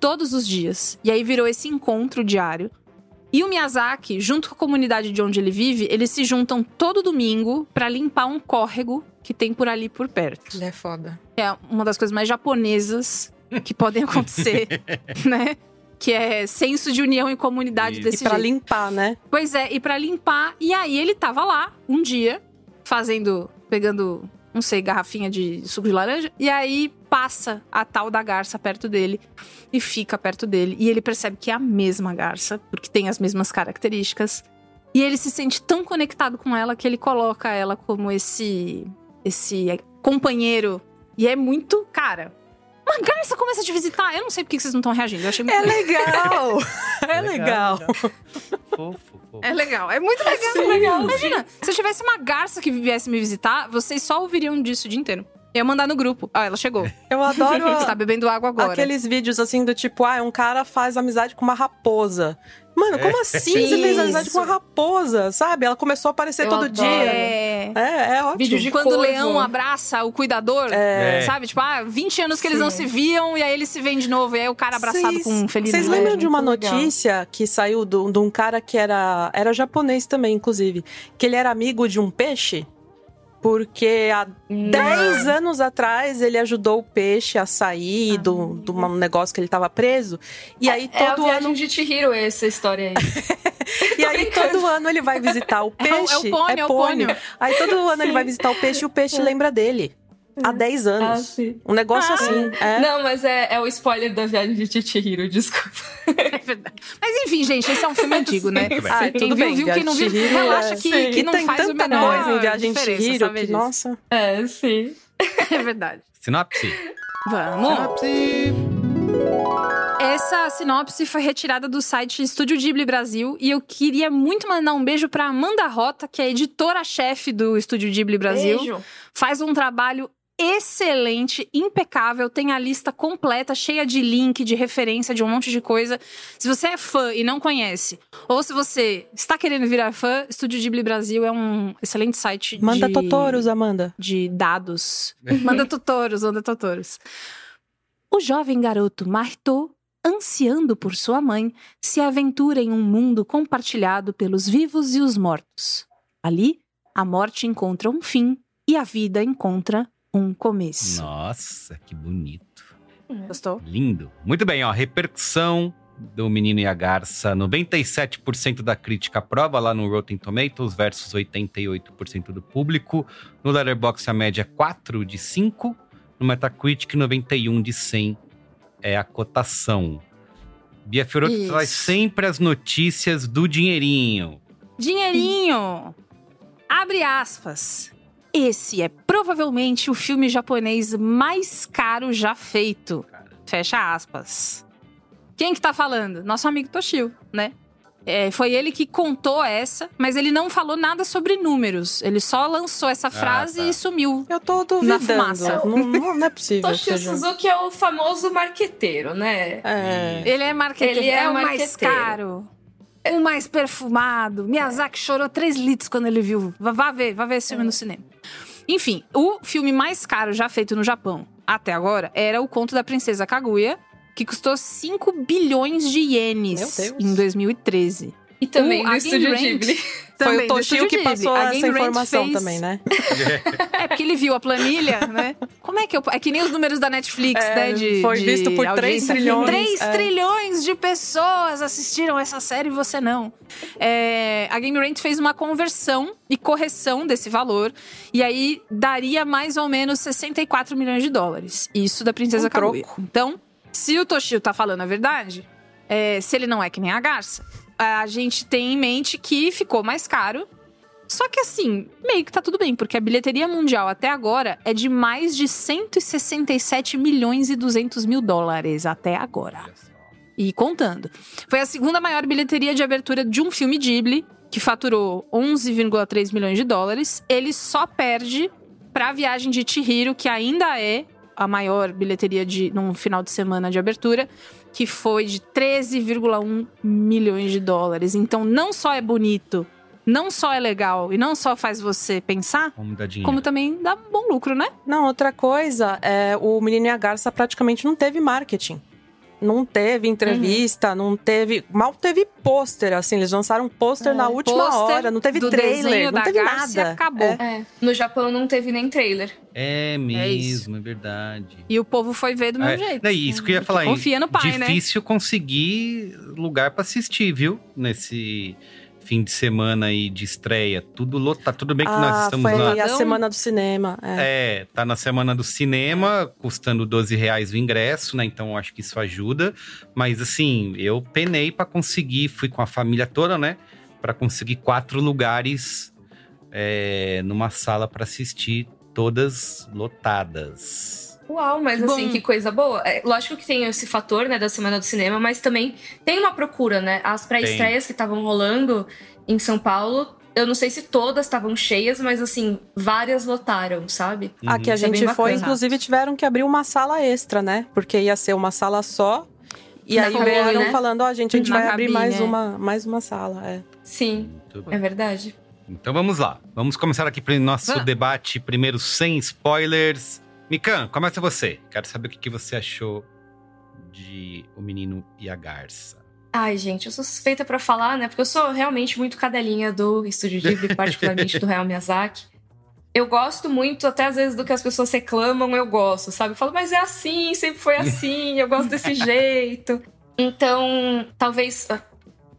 [SPEAKER 3] todos os dias. E aí virou esse encontro diário. E o Miyazaki, junto com a comunidade de onde ele vive, eles se juntam todo domingo pra limpar um córrego que tem por ali por perto
[SPEAKER 4] ele é foda.
[SPEAKER 3] é uma das coisas mais japonesas que podem acontecer, né? Que é senso de união e comunidade
[SPEAKER 2] Isso.
[SPEAKER 3] desse
[SPEAKER 4] E pra
[SPEAKER 3] jeito.
[SPEAKER 4] limpar, né?
[SPEAKER 3] Pois é, e pra limpar. E aí ele tava lá um dia, fazendo, pegando, não sei, garrafinha de suco de laranja. E aí passa a tal da garça perto dele e fica perto dele. E ele percebe que é a mesma garça, porque tem as mesmas características. E ele se sente tão conectado com ela que ele coloca ela como esse esse companheiro. E é muito, cara. Uma garça começa a te visitar. Eu não sei por que vocês não estão reagindo. Eu achei muito
[SPEAKER 4] É legal! é legal.
[SPEAKER 2] Fofo, fofo.
[SPEAKER 3] É legal, é muito legal.
[SPEAKER 5] Sim, legal,
[SPEAKER 3] Imagina, se eu tivesse uma garça que viesse me visitar, vocês só ouviriam disso o dia inteiro. Eu ia mandar no grupo. Ah, ela chegou.
[SPEAKER 4] Eu adoro
[SPEAKER 3] Você tá bebendo água agora.
[SPEAKER 4] aqueles vídeos assim do tipo, ah, um cara faz amizade com uma raposa. Mano, como
[SPEAKER 2] É.
[SPEAKER 4] assim
[SPEAKER 3] Sim.
[SPEAKER 4] você fez amizade com uma raposa? Sabe? Ela começou a aparecer
[SPEAKER 5] Eu
[SPEAKER 4] todo
[SPEAKER 5] adoro.
[SPEAKER 4] dia.
[SPEAKER 3] É.
[SPEAKER 4] É, é ótimo.
[SPEAKER 5] Vídeo de
[SPEAKER 3] Quando o leão abraça o cuidador,
[SPEAKER 2] É.
[SPEAKER 3] sabe? Tipo, ah, 20 anos que eles
[SPEAKER 5] Sim.
[SPEAKER 3] não se viam e aí eles se veem de novo. E aí o cara abraçado
[SPEAKER 4] Vocês-
[SPEAKER 3] com um feliz
[SPEAKER 4] Vocês lembram de uma
[SPEAKER 5] legal.
[SPEAKER 4] notícia que saiu do- de um cara que era, era japonês também, inclusive, que ele era amigo de um peixe? Porque há 10 anos atrás ele ajudou o peixe a sair do, de um negócio que ele tava preso. E aí
[SPEAKER 5] É a
[SPEAKER 4] todo
[SPEAKER 5] viagem
[SPEAKER 4] ano.
[SPEAKER 5] de Chihiro essa história aí.
[SPEAKER 4] E aí todo ano ele vai visitar o
[SPEAKER 3] É o- é o
[SPEAKER 4] peixe.
[SPEAKER 3] pônei, é o pônei.
[SPEAKER 4] Aí todo ano ele vai visitar o peixe e o peixe lembra dele. Há 10
[SPEAKER 5] Ah,
[SPEAKER 4] anos.
[SPEAKER 5] sim.
[SPEAKER 4] Um negócio assim. É.
[SPEAKER 5] Não, mas é, é o spoiler da viagem de Chihiro, desculpa.
[SPEAKER 3] É verdade. Mas enfim, gente, esse é um filme antigo, né?
[SPEAKER 5] Sim,
[SPEAKER 4] Ah,
[SPEAKER 3] Quem
[SPEAKER 4] tudo
[SPEAKER 3] viu,
[SPEAKER 4] bem,
[SPEAKER 3] viu. Quem não viu,
[SPEAKER 4] Chihiro,
[SPEAKER 3] relaxa
[SPEAKER 4] é.
[SPEAKER 3] que,
[SPEAKER 5] Sim.
[SPEAKER 3] que não
[SPEAKER 4] tem
[SPEAKER 3] faz o
[SPEAKER 4] tanta
[SPEAKER 3] menor
[SPEAKER 4] coisa em Viagem de Chihiro que, nossa.
[SPEAKER 5] É, sim.
[SPEAKER 3] É verdade.
[SPEAKER 2] Sinopse.
[SPEAKER 3] Vamos.
[SPEAKER 2] Sinopse.
[SPEAKER 3] Essa sinopse foi retirada do site Estúdio Ghibli Brasil e eu queria muito mandar um beijo pra Amanda Rota, que é editora-chefe do Estúdio Ghibli Brasil.
[SPEAKER 5] Beijo.
[SPEAKER 3] Faz um trabalho excelente, impecável, tem a lista completa, cheia de link, de referência, de um monte de coisa. Se você é fã e não conhece, ou se você está querendo virar fã, Estúdio Ghibli Brasil é um excelente site
[SPEAKER 4] Manda
[SPEAKER 3] de
[SPEAKER 4] Totoros, Amanda.
[SPEAKER 3] de dados. manda tutoros, manda tutoros. O jovem garoto Marto, ansiando por sua mãe, se aventura em um mundo compartilhado pelos vivos e os mortos. Ali, a morte encontra um fim e a vida encontra um começo.
[SPEAKER 2] Nossa, que bonito.
[SPEAKER 3] Gostou?
[SPEAKER 2] Lindo. Muito bem, ó. Repercussão do Menino e a Garça. 97% da crítica aprova lá no Rotten Tomatoes versus 88% do público. No Letterboxd a média é 4 de 5. No Metacritic 91 de 100 é a cotação. Bia Fiorotto
[SPEAKER 3] Isso.
[SPEAKER 2] traz sempre as notícias do dinheirinho.
[SPEAKER 3] Dinheirinho! Abre aspas. Esse é provavelmente o filme japonês mais caro já feito. Fecha aspas. Quem que tá falando? Nosso amigo Toshio, né? É, foi ele que contou essa, mas ele não falou nada sobre números. Ele só lançou essa frase
[SPEAKER 2] tá.
[SPEAKER 3] e sumiu.
[SPEAKER 4] Eu tô
[SPEAKER 3] Na
[SPEAKER 4] duvidando.
[SPEAKER 3] fumaça.
[SPEAKER 4] Não, não, é possível. que
[SPEAKER 5] Toshio. Suzuki é o famoso marqueteiro, né?
[SPEAKER 4] É.
[SPEAKER 3] Ele é marqueteiro.
[SPEAKER 5] Ele é
[SPEAKER 3] o mais caro. O mais perfumado. Miyazaki chorou 3 litros quando ele viu. Vá, ver, vá ver esse
[SPEAKER 5] É.
[SPEAKER 3] filme no cinema. Enfim, o filme mais caro já feito no Japão até agora era O Conto da Princesa Kaguya, que custou 5 bilhões de ienes em 2013.
[SPEAKER 5] E também
[SPEAKER 3] O
[SPEAKER 5] do Estúdio
[SPEAKER 3] Rand
[SPEAKER 5] Ghibli.
[SPEAKER 4] Foi
[SPEAKER 3] também
[SPEAKER 4] o
[SPEAKER 3] do
[SPEAKER 4] Toshio que passou
[SPEAKER 3] Agen
[SPEAKER 4] essa informação
[SPEAKER 3] fez-
[SPEAKER 4] também, né?
[SPEAKER 3] É, porque ele viu a planilha, né? Como é que eu. É que nem os números da Netflix,
[SPEAKER 4] É,
[SPEAKER 3] né? De,
[SPEAKER 4] foi
[SPEAKER 3] de
[SPEAKER 4] visto por
[SPEAKER 3] audiência.
[SPEAKER 4] 3 trilhões,
[SPEAKER 3] 3
[SPEAKER 4] é.
[SPEAKER 3] trilhões de pessoas assistiram essa série e você não. É, a Game Rant fez uma conversão e correção desse valor. E aí daria mais ou menos 64 milhões de dólares. Isso da Princesa
[SPEAKER 4] Um
[SPEAKER 3] Kaguya.
[SPEAKER 4] troco.
[SPEAKER 3] Então, se o Toshio tá falando a verdade, é, se ele não é que nem a Garça, a gente tem em mente que ficou mais caro. Só que assim, meio que tá tudo bem, porque a bilheteria mundial até agora é de mais de 167 milhões e 200 mil dólares até agora. E contando. Foi a segunda maior bilheteria de abertura de um filme Ghibli, que faturou 11,3 milhões de dólares. Ele só perde pra Viagem de Chihiro, que ainda é a maior bilheteria de num final de semana de abertura, que foi de 13,1 milhões de dólares. Então não só é bonito, não só é legal e não só faz você pensar,
[SPEAKER 2] Como dar dinheiro.
[SPEAKER 3] como também dá bom lucro, né?
[SPEAKER 4] Não, outra coisa, é, o Menino e a Garça praticamente não teve marketing. Não teve entrevista, não teve. Mal teve pôster, assim. Eles lançaram um pôster na última
[SPEAKER 3] Pôster
[SPEAKER 4] hora. Não teve
[SPEAKER 3] do
[SPEAKER 4] trailer, não teve nada.
[SPEAKER 3] acabou.
[SPEAKER 4] É.
[SPEAKER 5] É. No Japão não teve nem trailer.
[SPEAKER 2] É mesmo, é, verdade.
[SPEAKER 3] E o povo foi ver do
[SPEAKER 2] É,
[SPEAKER 3] mesmo jeito.
[SPEAKER 2] não, e isso que eu ia falar.
[SPEAKER 3] Confia no pai, né?
[SPEAKER 2] Difícil conseguir lugar pra assistir, viu? Nesse fim de semana aí de estreia. Tudo lotado. Tudo bem que nós
[SPEAKER 4] Ah,
[SPEAKER 2] estamos
[SPEAKER 4] foi
[SPEAKER 2] na.
[SPEAKER 4] a semana do cinema. É.
[SPEAKER 2] É, tá na semana do cinema, custando 12 reais o ingresso, né? Então acho que isso ajuda. Mas assim, eu penei pra conseguir, fui com a família toda, né? Pra conseguir quatro lugares é, numa sala pra assistir, todas lotadas.
[SPEAKER 5] Uau, mas
[SPEAKER 3] Que
[SPEAKER 5] assim, que coisa boa. É, lógico que tem esse fator, né, da Semana do Cinema, mas também tem uma procura, né? As pré-estreias que estavam rolando em São Paulo Eu não sei se todas estavam cheias, mas assim, várias lotaram, sabe?
[SPEAKER 4] A que a
[SPEAKER 5] é
[SPEAKER 4] gente foi,
[SPEAKER 5] bacana.
[SPEAKER 4] inclusive, tiveram que abrir uma sala extra, né? Porque ia ser uma sala só. E
[SPEAKER 5] Na
[SPEAKER 4] aí vieram
[SPEAKER 5] né?
[SPEAKER 4] falando, ó, gente, a gente
[SPEAKER 3] Na
[SPEAKER 4] vai abrir mais
[SPEAKER 3] é.
[SPEAKER 4] uma, mais uma sala. É.
[SPEAKER 5] Sim, é verdade.
[SPEAKER 2] Então vamos lá. Vamos começar aqui para o nosso
[SPEAKER 3] Vamos.
[SPEAKER 2] debate, primeiro sem spoilers. Mikan, começa você. Quero saber o que você achou de O Menino e a Garça.
[SPEAKER 5] Ai, gente, eu sou suspeita pra falar, né? Porque eu sou realmente muito cadelinha do Estúdio Ghibli, particularmente do Hayao Miyazaki. Eu gosto muito, até às vezes, do que as pessoas reclamam, eu gosto, sabe? Eu falo, mas é assim, sempre foi assim, eu gosto desse jeito. Então, talvez ah,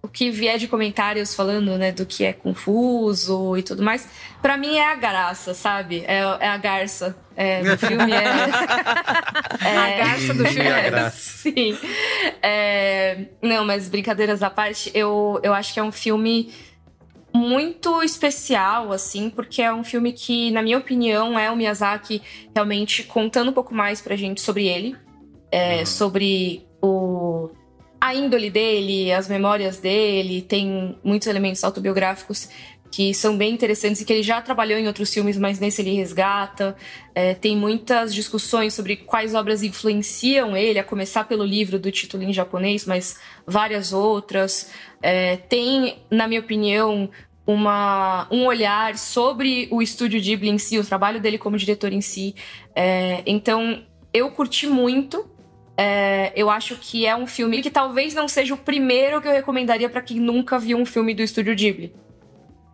[SPEAKER 5] o que vier de comentários falando, né, do que é confuso e tudo mais, pra mim é a graça, sabe? É, é a garça é, do filme. É,
[SPEAKER 3] A garça do filme
[SPEAKER 2] a
[SPEAKER 3] é
[SPEAKER 2] graça.
[SPEAKER 5] Sim. É, Não, mas brincadeiras à parte, eu, eu acho que é um filme muito especial, assim, porque é um filme que, na minha opinião, é o Miyazaki realmente contando um pouco mais pra gente sobre ele, é, sobre o a índole dele, as memórias dele, tem muitos elementos autobiográficos que são bem interessantes e que ele já trabalhou em outros filmes, mas nesse ele resgata. É, tem muitas discussões sobre quais obras influenciam ele, a começar pelo livro do título em japonês, mas várias outras. É, tem, na minha opinião, uma, um olhar sobre o estúdio Ghibli em si, o trabalho dele como diretor em si. É, então, eu curti muito. É, eu acho que é um filme que talvez não seja o primeiro que eu recomendaria pra quem nunca viu um filme do estúdio Ghibli.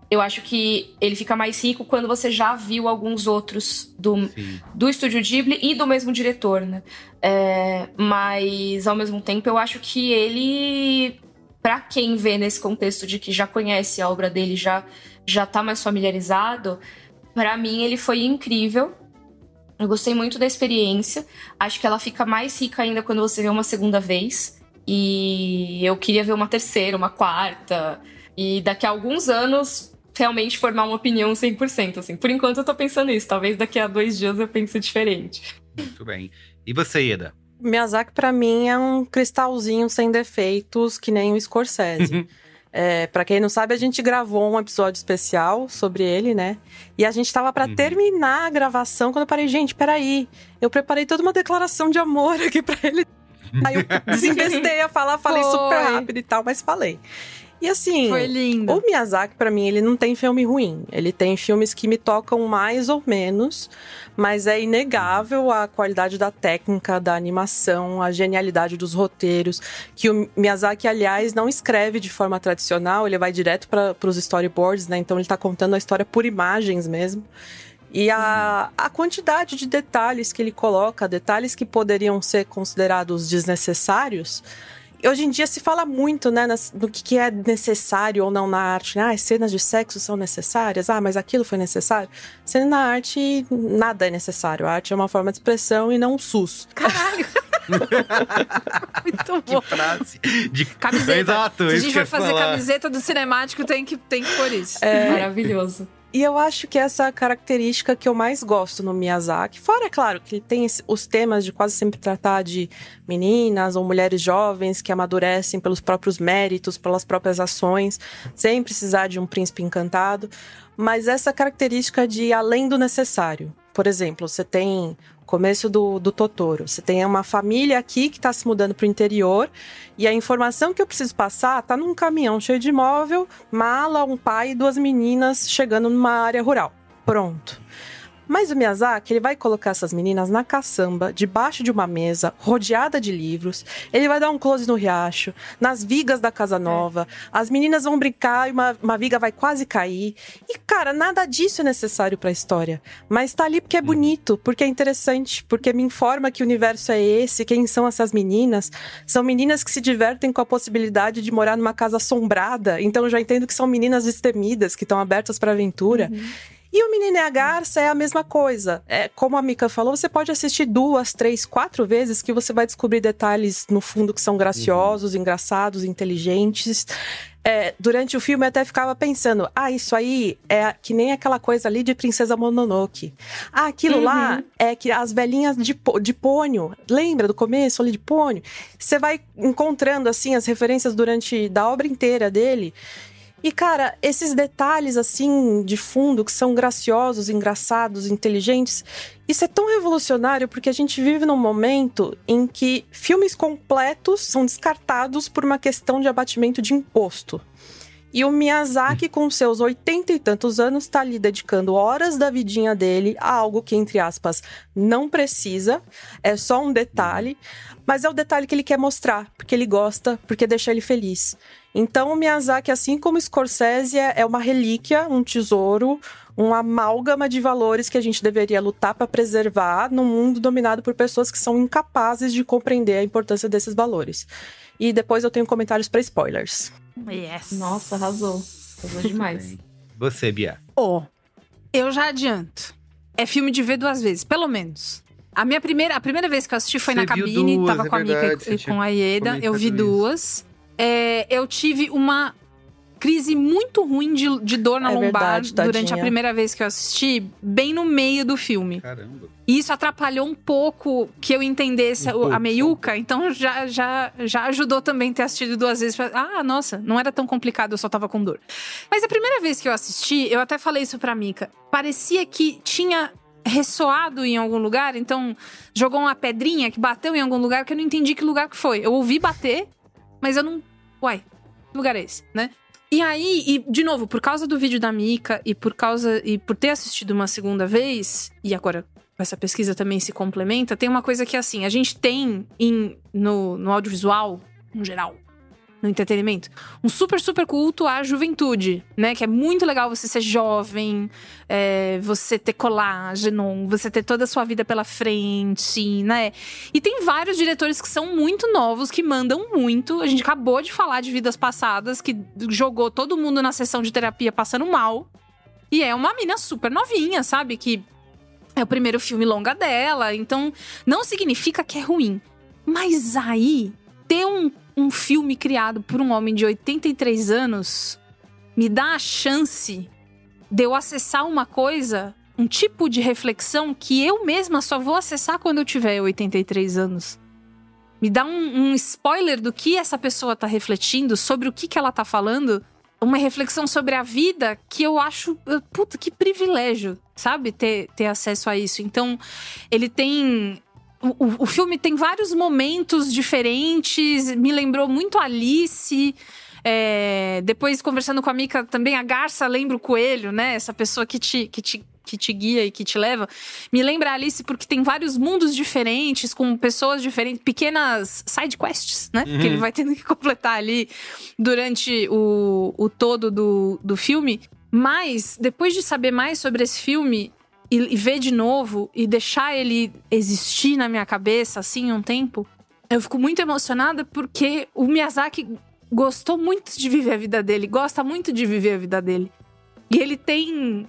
[SPEAKER 5] Eu acho que ele fica mais rico quando você já viu alguns outros do,
[SPEAKER 2] Sim.
[SPEAKER 5] do estúdio Ghibli e do mesmo diretor, né? É, mas, ao mesmo tempo, eu acho que ele, pra quem vê nesse contexto de que já conhece a obra dele, já, já tá mais familiarizado, pra mim ele foi incrível. Eu gostei muito da experiência. Acho que ela fica mais rica ainda quando você vê uma segunda vez. E eu queria ver uma terceira, uma quarta. E daqui a alguns anos, realmente formar uma opinião 100%. Assim. Por enquanto eu tô pensando isso. Talvez daqui a dois dias eu pense diferente.
[SPEAKER 2] Muito bem. E você, Ieda?
[SPEAKER 4] Miyazaki, pra mim, é um cristalzinho sem defeitos, que nem o Scorsese. É, para quem não sabe, a gente gravou um episódio especial sobre ele, né? E a gente tava pra
[SPEAKER 2] Uhum.
[SPEAKER 4] terminar a gravação quando eu parei, gente, peraí. Eu preparei toda uma declaração de amor aqui pra ele. Aí eu desinvestei a falar, falei
[SPEAKER 3] Foi.
[SPEAKER 4] super rápido e tal, mas falei. E assim,
[SPEAKER 3] Foi lindo.
[SPEAKER 4] o Miyazaki, pra mim, ele não tem filme ruim. Ele tem filmes que me tocam mais ou menos, mas é inegável a qualidade da técnica, da animação, a genialidade dos roteiros. Que o Miyazaki, aliás, não escreve de forma tradicional, ele vai direto para os storyboards, né? Então ele tá contando a história por imagens mesmo. E a, a quantidade de detalhes que ele coloca, detalhes que poderiam ser considerados desnecessários, Hoje em dia se fala muito, né, no que que é necessário ou não na arte. Ah, as cenas de sexo são necessárias. Ah, mas aquilo foi necessário. Sendo na arte, nada é necessário. A arte é uma forma de expressão e não um SUS.
[SPEAKER 3] Caralho. Muito bom.
[SPEAKER 2] Frase. De...
[SPEAKER 3] Camiseta.
[SPEAKER 2] Exato,
[SPEAKER 3] Se a gente
[SPEAKER 2] que
[SPEAKER 3] vai fazer
[SPEAKER 2] falar.
[SPEAKER 3] camiseta do cinemático, tem que, tem que pôr isso.
[SPEAKER 5] Maravilhoso.
[SPEAKER 4] E eu acho que essa é característica que eu mais gosto no Miyazaki. Fora, é claro, que ele tem os temas de quase sempre tratar de meninas ou mulheres jovens que amadurecem pelos próprios méritos, pelas próprias ações, sem precisar de um príncipe encantado. Mas essa característica de além do necessário. Por exemplo, você tem começo do, do Totoro. Você tem uma família aqui que está se mudando para o interior e a informação que eu preciso passar tá num caminhão cheio de móvel, mala, um pai e duas meninas chegando numa área rural. Pronto. Mas o Miyazaki, ele vai colocar essas meninas na caçamba, debaixo de uma mesa, rodeada de livros. Ele vai dar um close no riacho, nas vigas da casa nova. As meninas vão brincar e uma, uma viga vai quase cair. E, cara, nada disso é necessário pra história. Mas tá ali porque é bonito, porque é interessante, porque me informa que o universo é esse, quem são essas meninas. São meninas que se divertem com a possibilidade de morar numa casa assombrada. Então eu já entendo que são meninas destemidas, que estão abertas pra aventura. E o Menino e a Garça é a mesma coisa. É, como a Mika falou, você pode assistir duas, três, quatro vezes que você vai descobrir detalhes no fundo que são graciosos, engraçados, inteligentes. É, durante o filme eu até ficava pensando: ah, isso aí é que nem aquela coisa ali de Princesa Mononoke. Ah, aquilo lá é que as velhinhas de, de pônio. Lembra do começo ali de pônio? Você vai encontrando assim as referências durante da obra inteira dele. E, cara, esses detalhes, assim, de fundo, que são graciosos, engraçados, inteligentes, isso é tão revolucionário porque a gente vive num momento em que filmes completos são descartados por uma questão de abatimento de imposto. E o Miyazaki, com seus oitenta e tantos anos, está ali dedicando horas da vidinha dele a algo que, entre aspas, não precisa, é só um detalhe, mas é o detalhe que ele quer mostrar, porque ele gosta, porque deixa ele feliz. Então, o Miyazaki, assim como Scorsese, é uma relíquia, um tesouro, uma amálgama de valores que a gente deveria lutar para preservar num mundo dominado por pessoas que são incapazes de compreender a importância desses valores. E depois eu tenho comentários para spoilers.
[SPEAKER 3] Yes.
[SPEAKER 5] Nossa, arrasou. Arrasou demais.
[SPEAKER 2] Você, Bia.
[SPEAKER 3] Ó, eu já adianto. É filme de ver duas vezes, pelo menos. A minha primeira, a primeira vez que eu assisti foi
[SPEAKER 2] Você
[SPEAKER 3] na cabine,
[SPEAKER 2] duas,
[SPEAKER 3] tava
[SPEAKER 2] é
[SPEAKER 3] com a Mika
[SPEAKER 2] verdade,
[SPEAKER 3] e com a Ieda. Eu vi duas. É, eu tive uma crise muito ruim de, de dor na
[SPEAKER 4] É
[SPEAKER 3] lombar
[SPEAKER 4] verdade,
[SPEAKER 3] durante a primeira vez que eu assisti, bem no meio do filme.
[SPEAKER 2] Caramba.
[SPEAKER 3] E isso atrapalhou um pouco que eu entendesse
[SPEAKER 2] Um pouco,
[SPEAKER 3] a meiuca, então já, já, já ajudou também ter assistido duas vezes. pra- Ah, nossa, não era tão complicado, eu só tava com dor. Mas a primeira vez que eu assisti, eu até falei isso pra Mika, parecia que tinha ressoado em algum lugar, então jogou uma pedrinha que bateu em algum lugar que eu não entendi que lugar que foi. Eu ouvi bater, mas eu não. Uai, que lugar é esse, né? E aí, e, de novo, por causa do vídeo da Mika e por causa. e por ter assistido uma segunda vez, e agora essa pesquisa também se complementa, tem uma coisa que assim, a gente tem em, no, no audiovisual, no geral, no entretenimento, um super, super culto à juventude, né? Que é muito legal você ser jovem, é, você ter colágeno, você ter toda a sua vida pela frente, né? E tem vários diretores que são muito novos, que mandam muito. A gente acabou de falar de vidas passadas, que jogou todo mundo na sessão de terapia passando mal. E é uma mina super novinha, sabe? Que é o primeiro filme longa dela, então não significa que é ruim. Mas aí, ter um, um filme criado por um homem de 83 anos me dá a chance de eu acessar uma coisa, um tipo de reflexão que eu mesma só vou acessar quando eu tiver 83 anos. Me dá um, um spoiler do que essa pessoa tá refletindo, sobre o que, que ela tá falando. Uma reflexão sobre a vida que eu acho. Puta, que privilégio, sabe? Ter, ter acesso a isso. Então, ele tem. O, o- filme tem vários momentos diferentes, me lembrou muito Alice. É, depois, conversando com a Mika, também a garça lembra o coelho, né? Essa pessoa que te, que te, que te guia e que te leva. Me lembra a Alice porque tem vários mundos diferentes, com pessoas diferentes, pequenas side quests, né? Que ele vai tendo que completar ali durante o, o todo do, do filme. Mas, depois de saber mais sobre esse filme, e, e ver de novo e deixar ele existir na minha cabeça assim um tempo, eu fico muito emocionada porque o Miyazaki gostou muito de viver a vida dele, gosta muito de viver a vida dele. E ele tem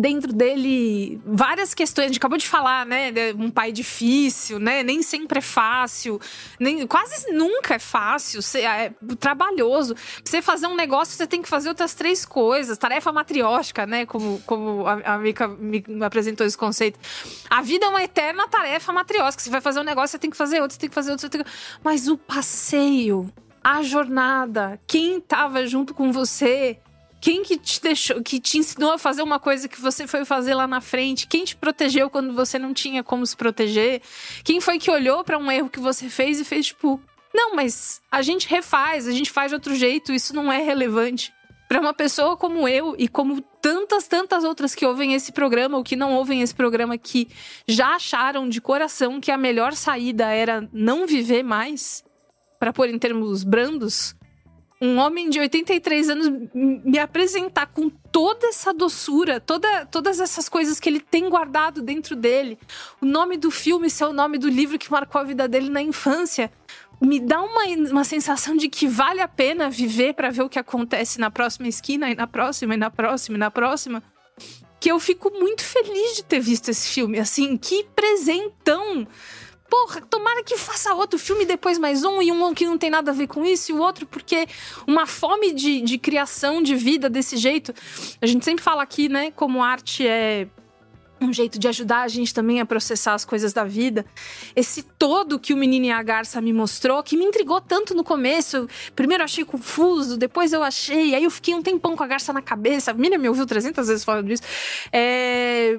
[SPEAKER 3] dentro dele várias questões. A gente acabou de falar, né? Um pai difícil, né? Nem sempre é fácil. Nem, quase nunca é fácil. É trabalhoso. Pra você fazer um negócio, você tem que fazer outras três coisas. Tarefa matriótica, né? Como, como a, Mika me, apresentou esse conceito. A vida é uma eterna tarefa matriótica. Você vai fazer um negócio, você tem que fazer outro, você tem que fazer outro. Você tem que... Mas o passeio, a jornada, quem tava junto com você, quem que te deixou, que te ensinou a fazer uma coisa que você foi fazer lá na frente? Quem te protegeu quando você não tinha como se proteger? Quem foi que olhou pra um erro que você fez e fez tipo, não, mas a gente refaz, a gente faz de outro jeito, isso não é relevante. Pra uma pessoa como eu e como tantas, tantas outras que ouvem esse programa ou que não ouvem esse programa que já acharam de coração que a melhor saída era não viver mais, pra pôr em termos brandos, um homem de 83 anos me apresentar com toda essa doçura, toda, todas essas coisas que ele tem guardado dentro dele, o nome do filme ser o nome do livro que marcou a vida dele na infância, me dá uma, uma sensação de que vale a pena viver pra ver o que acontece na próxima esquina, e na próxima, e na próxima, e na próxima. Que eu fico muito feliz de ter visto esse filme. Assim, que presentão! Porra, tomara que faça outro filme depois mais um e um que não tem nada a ver com isso e o outro, porque uma fome de, de criação de vida desse jeito. A gente sempre fala aqui, né, como arte é um jeito de ajudar a gente também a processar as coisas da vida. Esse todo que o Menino e a Garça me mostrou, que me intrigou tanto no começo. Primeiro eu achei confuso, depois eu achei, aí eu fiquei um tempão com a Garça na cabeça. A Miriam me ouviu 300 vezes falando disso. É...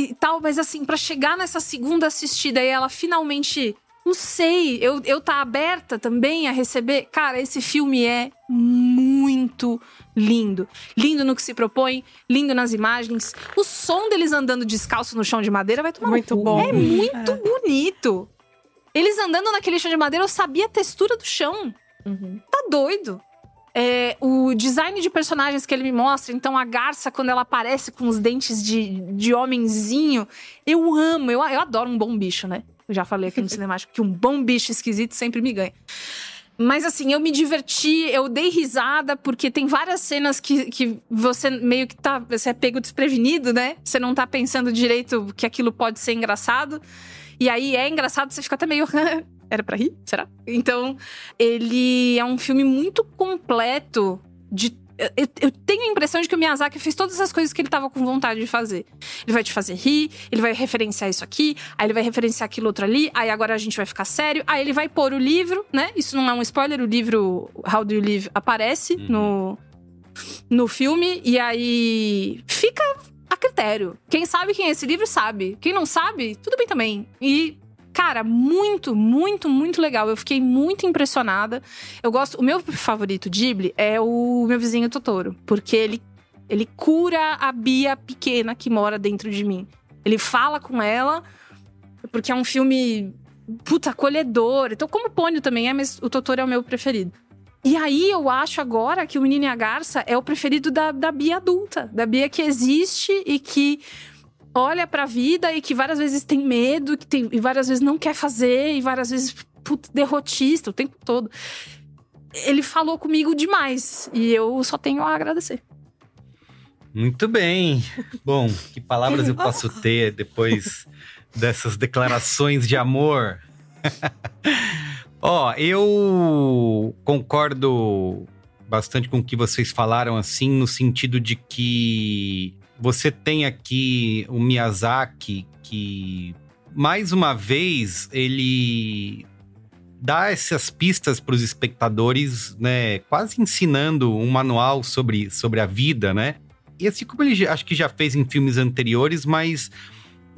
[SPEAKER 3] E tal, mas assim, para chegar nessa segunda assistida e ela finalmente não sei, eu, eu tá aberta também a receber. Cara, esse filme é muito lindo. Lindo no que se propõe, lindo nas imagens. O som deles andando descalço no chão de madeira vai tomar
[SPEAKER 4] Muito
[SPEAKER 3] cu.
[SPEAKER 4] bom.
[SPEAKER 3] É muito
[SPEAKER 4] É.
[SPEAKER 3] bonito. Eles andando naquele chão de madeira, eu sabia a textura do chão. Tá doido. É, o design de personagens que ele me mostra, então a garça, quando ela aparece com os dentes de, de homenzinho, eu amo, eu, eu adoro um bom bicho, né? Eu já falei aqui no cinemático que um bom bicho esquisito sempre me ganha. Mas assim, eu me diverti, eu dei risada, porque tem várias cenas que, que você meio que tá. Você é pego desprevenido, né? Você não tá pensando direito que aquilo pode ser engraçado. E aí é engraçado, você fica até meio. Era pra rir? Será? Então, ele é um filme muito completo de. Eu, eu tenho a impressão de que o Miyazaki fez todas as coisas que ele tava com vontade de fazer. Ele vai te fazer rir, ele vai referenciar isso aqui, aí ele vai referenciar aquilo outro ali, aí agora a gente vai ficar sério, aí ele vai pôr o livro, né? Isso não é um spoiler, o livro How Do You Live aparece no, no filme, e aí fica a critério. Quem sabe quem é esse livro sabe. Quem não sabe, tudo bem também. E Cara, muito, muito, muito legal. Eu fiquei muito impressionada. Eu gosto. O meu favorito Ghibli é o meu vizinho Totoro, porque ele ele cura a Bia pequena que mora dentro de mim. Ele fala com ela, porque é um filme puta acolhedor. Então, como o Pônio também é, mas o Totoro é o meu preferido. E aí eu acho agora que o Menino e a Garça é o preferido da, da Bia adulta, da Bia que existe e que olha pra vida e que várias vezes tem medo, que tem, e várias vezes não quer fazer, e várias vezes, puta, derrotista o tempo todo. Ele falou comigo demais e eu só tenho a agradecer.
[SPEAKER 2] Muito bem. Bom, que palavras eu posso ter depois dessas declarações de amor? Ó, eu concordo bastante com o que vocês falaram, assim, no sentido de que você tem aqui o Miyazaki que, mais uma vez, ele dá essas pistas para os espectadores, né? Quase ensinando um manual sobre, sobre a vida, né? E assim como ele acho que já fez em filmes anteriores, mas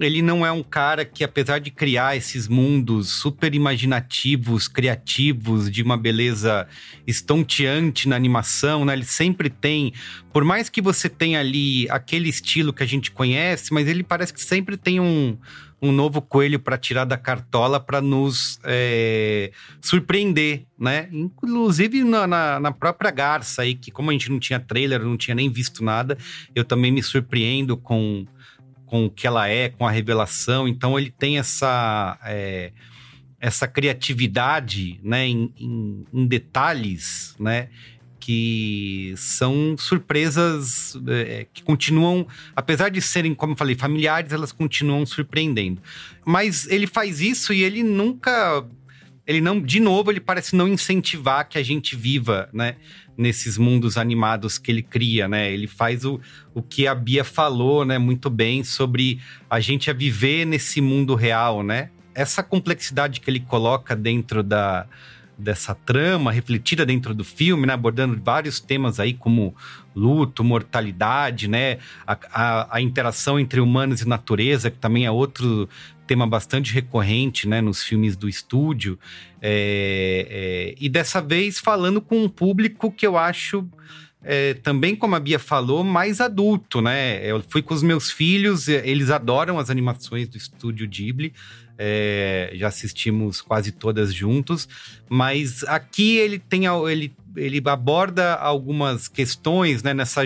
[SPEAKER 2] ele não é um cara que, apesar de criar esses mundos super imaginativos, criativos, de uma beleza estonteante na animação, né? Ele sempre tem, por mais que você tenha ali aquele estilo que a gente conhece, mas ele parece que sempre tem um, um novo coelho para tirar da cartola para nos é, surpreender, né? Inclusive na, na, na própria Garça aí, que como a gente não tinha trailer, não tinha nem visto nada, eu também me surpreendo com com o que ela é, com a revelação. Então ele tem essa é, essa criatividade, né, em, em- em detalhes, né, que são surpresas é, que continuam, apesar de serem, como eu falei, familiares, elas continuam surpreendendo. Mas ele faz isso e ele nunca ele não, de novo, ele parece não incentivar que a gente viva, né, nesses mundos animados que ele cria, né? Ele faz o, o que a Bia falou, né, muito bem sobre a gente a viver nesse mundo real, né? Essa complexidade que ele coloca dentro da dessa trama refletida dentro do filme, né, abordando vários temas aí como luto, mortalidade, né, a, a, a interação entre humanos e natureza, que também é outro tema bastante recorrente, né, nos filmes do estúdio, é, é, e dessa vez falando com um público que eu acho é, também, como a Bia falou, mais adulto, né? Eu fui com os meus filhos, eles adoram as animações do estúdio Ghibli. é, já assistimos quase todas juntos, mas aqui ele tem ele, ele aborda algumas questões, né? Nessa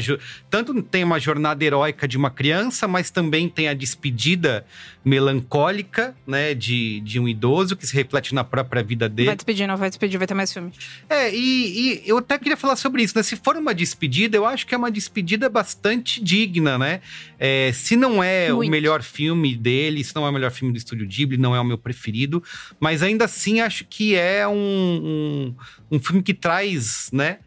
[SPEAKER 2] tanto tem uma jornada heróica de uma criança, mas também tem a despedida melancólica, né? De, de um idoso que se reflete na própria vida dele.
[SPEAKER 3] Vai despedir, não vai despedir, vai ter mais filme.
[SPEAKER 2] É, e, e eu até queria falar sobre isso, né? Se for uma despedida, eu acho que é uma despedida bastante digna, né? É, se não é
[SPEAKER 3] Muito.
[SPEAKER 2] o melhor filme dele, se não é o melhor filme do Estúdio Ghibli, não é o meu preferido, mas ainda assim acho que é um, um, um filme que traz, né?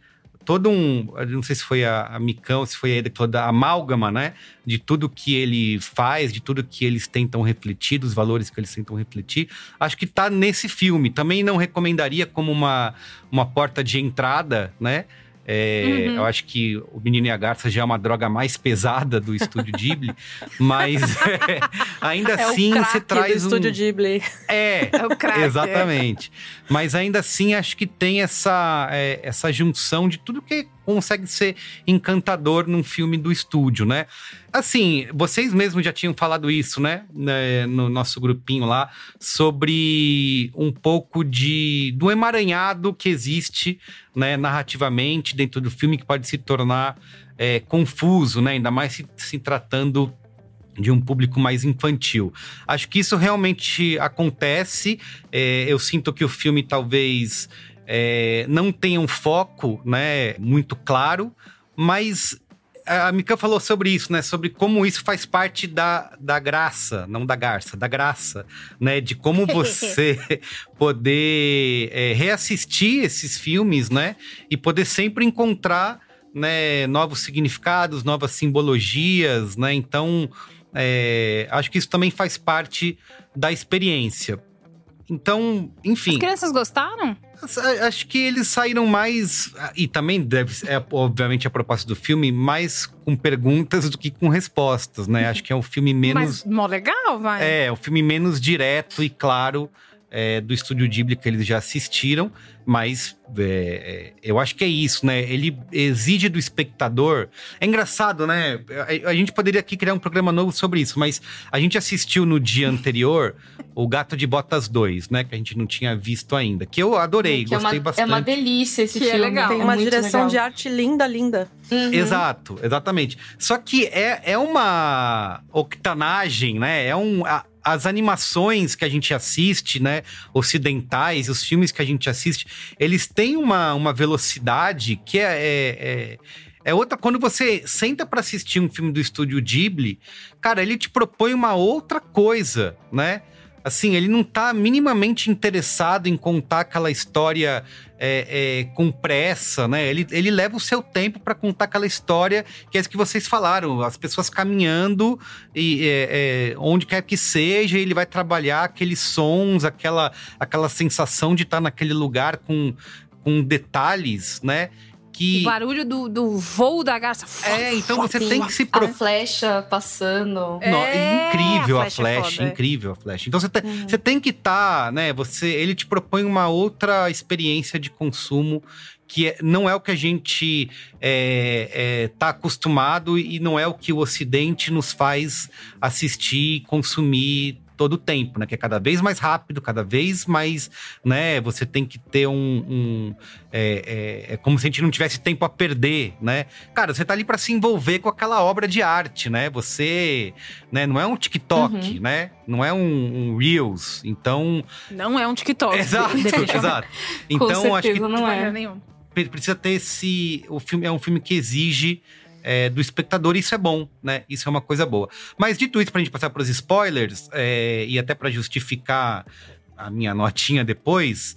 [SPEAKER 2] todo um. Não sei se foi a, a Micão, se foi ele, toda a amálgama, né? De tudo que ele faz, de tudo que eles tentam refletir, dos valores que eles tentam refletir. Acho que tá nesse filme. Também não recomendaria como uma, uma porta de entrada, né? É,
[SPEAKER 3] Uhum.
[SPEAKER 2] Eu acho que o Menino e a Garça já é uma droga mais pesada do estúdio Ghibli, mas é, ainda
[SPEAKER 4] É
[SPEAKER 2] assim
[SPEAKER 4] o
[SPEAKER 2] você traz
[SPEAKER 4] do
[SPEAKER 2] um.
[SPEAKER 4] estúdio Ghibli.
[SPEAKER 2] É,
[SPEAKER 3] É o craque.
[SPEAKER 2] exatamente. Mas ainda assim, acho que tem essa, é, essa junção de tudo que consegue ser encantador num filme do estúdio, né? Assim, vocês mesmos já tinham falado isso, né? né, No nosso grupinho lá, sobre um pouco de do emaranhado que existe, né, narrativamente dentro do filme que pode se tornar é, confuso, né? Ainda mais se, se tratando de um público mais infantil. Acho que isso realmente acontece. É, eu sinto que o filme talvez é, não tenha um foco, né, muito claro, mas a Mika falou sobre isso, né? Sobre como isso faz parte da, da graça, não da garça, da graça, né? De como você poder é, reassistir esses filmes, né? E poder sempre encontrar né, novos significados, novas simbologias, né? Então, é, acho que isso também faz parte da experiência. Então, enfim.
[SPEAKER 3] As crianças gostaram?
[SPEAKER 2] Acho que eles saíram mais. E também deve é, obviamente, a proposta do filme, mais com perguntas do que com respostas, né? Acho que é um filme menos.
[SPEAKER 3] Mas mó legal, vai.
[SPEAKER 2] É, é um filme menos direto e claro é, do estúdio Ghibli que eles já assistiram, mas é, é, eu acho que é isso, né? Ele exige do espectador. É engraçado, né? A, a gente poderia aqui criar um programa novo sobre isso, mas a gente assistiu no dia anterior o Gato de Botas 2, né? Que a gente não tinha visto ainda. Que eu adorei,
[SPEAKER 5] Que é
[SPEAKER 2] gostei
[SPEAKER 5] uma,
[SPEAKER 2] bastante.
[SPEAKER 5] É uma delícia esse
[SPEAKER 3] Que é
[SPEAKER 5] filme.
[SPEAKER 3] legal.
[SPEAKER 4] Tem uma
[SPEAKER 5] muito
[SPEAKER 4] direção
[SPEAKER 5] legal.
[SPEAKER 4] de arte linda, linda.
[SPEAKER 5] Uhum.
[SPEAKER 2] Exato, exatamente. Só que é, é uma octanagem, né? É um. a- as animações que a gente assiste, né, ocidentais, os filmes que a gente assiste, eles têm uma, uma velocidade que é, é, é, é outra. Quando você senta pra assistir um filme do estúdio Ghibli, cara, ele te propõe uma outra coisa, né? Assim, ele não tá minimamente interessado em contar aquela história é, é, com pressa, né? Ele, ele leva o seu tempo para contar aquela história que é isso que vocês falaram, as pessoas caminhando e é, é, onde quer que seja, ele vai trabalhar aqueles sons, aquela, aquela sensação de estar naquele lugar com, com detalhes, né? Que
[SPEAKER 3] O barulho do, do voo da garça.
[SPEAKER 2] é, então você tem que se
[SPEAKER 5] A
[SPEAKER 2] pro...
[SPEAKER 5] flecha passando.
[SPEAKER 3] É,
[SPEAKER 2] incrível
[SPEAKER 3] a
[SPEAKER 2] a
[SPEAKER 3] flecha é
[SPEAKER 2] flash,
[SPEAKER 3] foda, é.
[SPEAKER 2] incrível a flash. Então você, tem- você tem que estar, né? Você, ele te propõe uma outra experiência de consumo que é- não é o que a gente é, é, tá acostumado e não é o que o Ocidente nos faz assistir e consumir todo o tempo, né? Que é cada vez mais rápido, cada vez mais, né? Você tem que ter um... um- é, é- é como se a gente não tivesse tempo a perder, né? Cara, você tá ali para se envolver com aquela obra de arte, né? Você, né? Não é um TikTok, né? Não é um, um Reels. Então,
[SPEAKER 3] Não é um TikTok.
[SPEAKER 2] exato, exato. Então, acho que
[SPEAKER 5] certeza não é.
[SPEAKER 3] nenhum.
[SPEAKER 2] pre- precisa ter esse. O filme é um filme que exige é, do espectador, isso é bom, né? Isso é uma coisa boa. Mas dito isso, pra gente passar pros spoilers, é, e até pra justificar a minha notinha depois.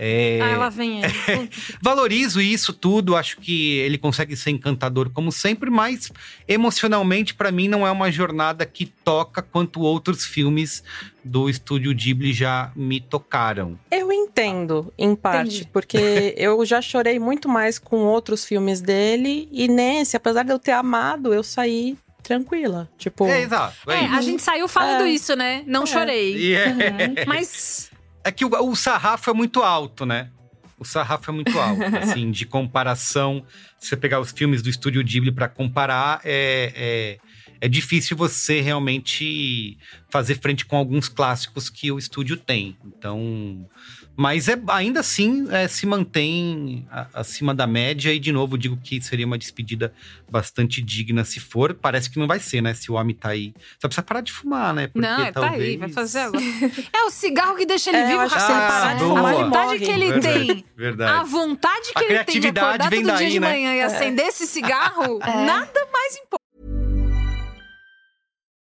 [SPEAKER 2] É,
[SPEAKER 3] Ah, ela vem aí.
[SPEAKER 2] valorizo isso tudo, acho que ele consegue ser encantador como sempre, mas emocionalmente pra mim não é uma jornada que toca quanto outros filmes do estúdio Ghibli já me tocaram.
[SPEAKER 4] Eu entendo, em parte,
[SPEAKER 3] Entendi.
[SPEAKER 4] porque eu já chorei muito mais com outros filmes dele, e nesse, apesar de eu ter amado, eu saí tranquila. Tipo,
[SPEAKER 2] É, exato. É,
[SPEAKER 3] É, a gente saiu falando
[SPEAKER 4] É.
[SPEAKER 3] isso, né? Não
[SPEAKER 4] É.
[SPEAKER 3] chorei.
[SPEAKER 2] E é-
[SPEAKER 3] Mas
[SPEAKER 2] É que o, o sarrafo é muito alto, né? O sarrafo é muito alto, assim, de comparação. Se você pegar os filmes do Estúdio Ghibli pra comparar, é, é, é difícil você realmente fazer frente com alguns clássicos que o estúdio tem. Então, mas é, ainda assim é, se mantém a- acima da média e de novo digo que seria uma despedida bastante digna se for. Parece que não vai ser, né? Se o homem tá aí, só precisa parar de fumar, né? Porque
[SPEAKER 3] não, tá aí, vai
[SPEAKER 2] talvez-
[SPEAKER 3] fazer agora. É o cigarro que deixa ele
[SPEAKER 4] É,
[SPEAKER 3] vivo, rapaz.
[SPEAKER 4] parar de
[SPEAKER 2] Ah,
[SPEAKER 4] fumar,
[SPEAKER 3] A vontade que ele
[SPEAKER 2] Verdade,
[SPEAKER 3] tem.
[SPEAKER 2] Verdade.
[SPEAKER 3] A vontade que
[SPEAKER 2] A
[SPEAKER 3] ele tem de
[SPEAKER 2] criatividade
[SPEAKER 3] acordar
[SPEAKER 2] vem
[SPEAKER 3] todo
[SPEAKER 2] daí,
[SPEAKER 3] dia de
[SPEAKER 2] né?
[SPEAKER 3] manhã e acender esse cigarro,
[SPEAKER 5] É.
[SPEAKER 3] nada mais importa.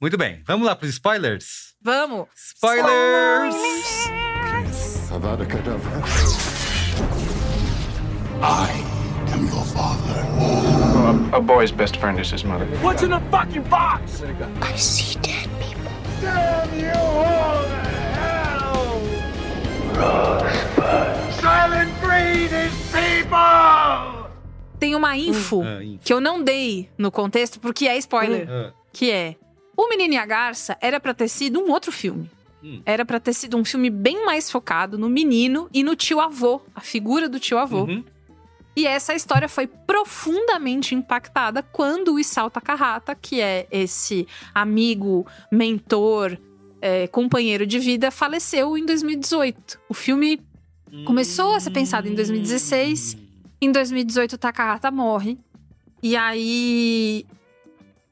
[SPEAKER 2] Muito bem, vamos lá pros spoilers?
[SPEAKER 3] Vamos.
[SPEAKER 2] Spoilers!
[SPEAKER 7] Avada Kedavra. I am your father.
[SPEAKER 8] A boy's best friend is his mother.
[SPEAKER 7] What's in the fucking box?
[SPEAKER 6] I see dead people.
[SPEAKER 7] Damn you all to hell! Rosebud. Silent breed is people!
[SPEAKER 3] Tem uma info
[SPEAKER 2] Ah, info.
[SPEAKER 3] que eu não dei no contexto porque é spoiler.
[SPEAKER 2] Ah,
[SPEAKER 3] Que é: O Menino e a Garça era pra ter sido um outro filme.
[SPEAKER 2] Hum.
[SPEAKER 3] Era pra ter sido um filme bem mais focado no menino e no tio avô, a figura do tio avô.
[SPEAKER 2] uhum.
[SPEAKER 3] E essa história foi profundamente impactada quando o Isao Takahata, que é esse amigo, mentor, é, companheiro de vida, faleceu em 2018. O filme começou a ser pensado em 2016. Em 2018, o Takahata morre. E aí.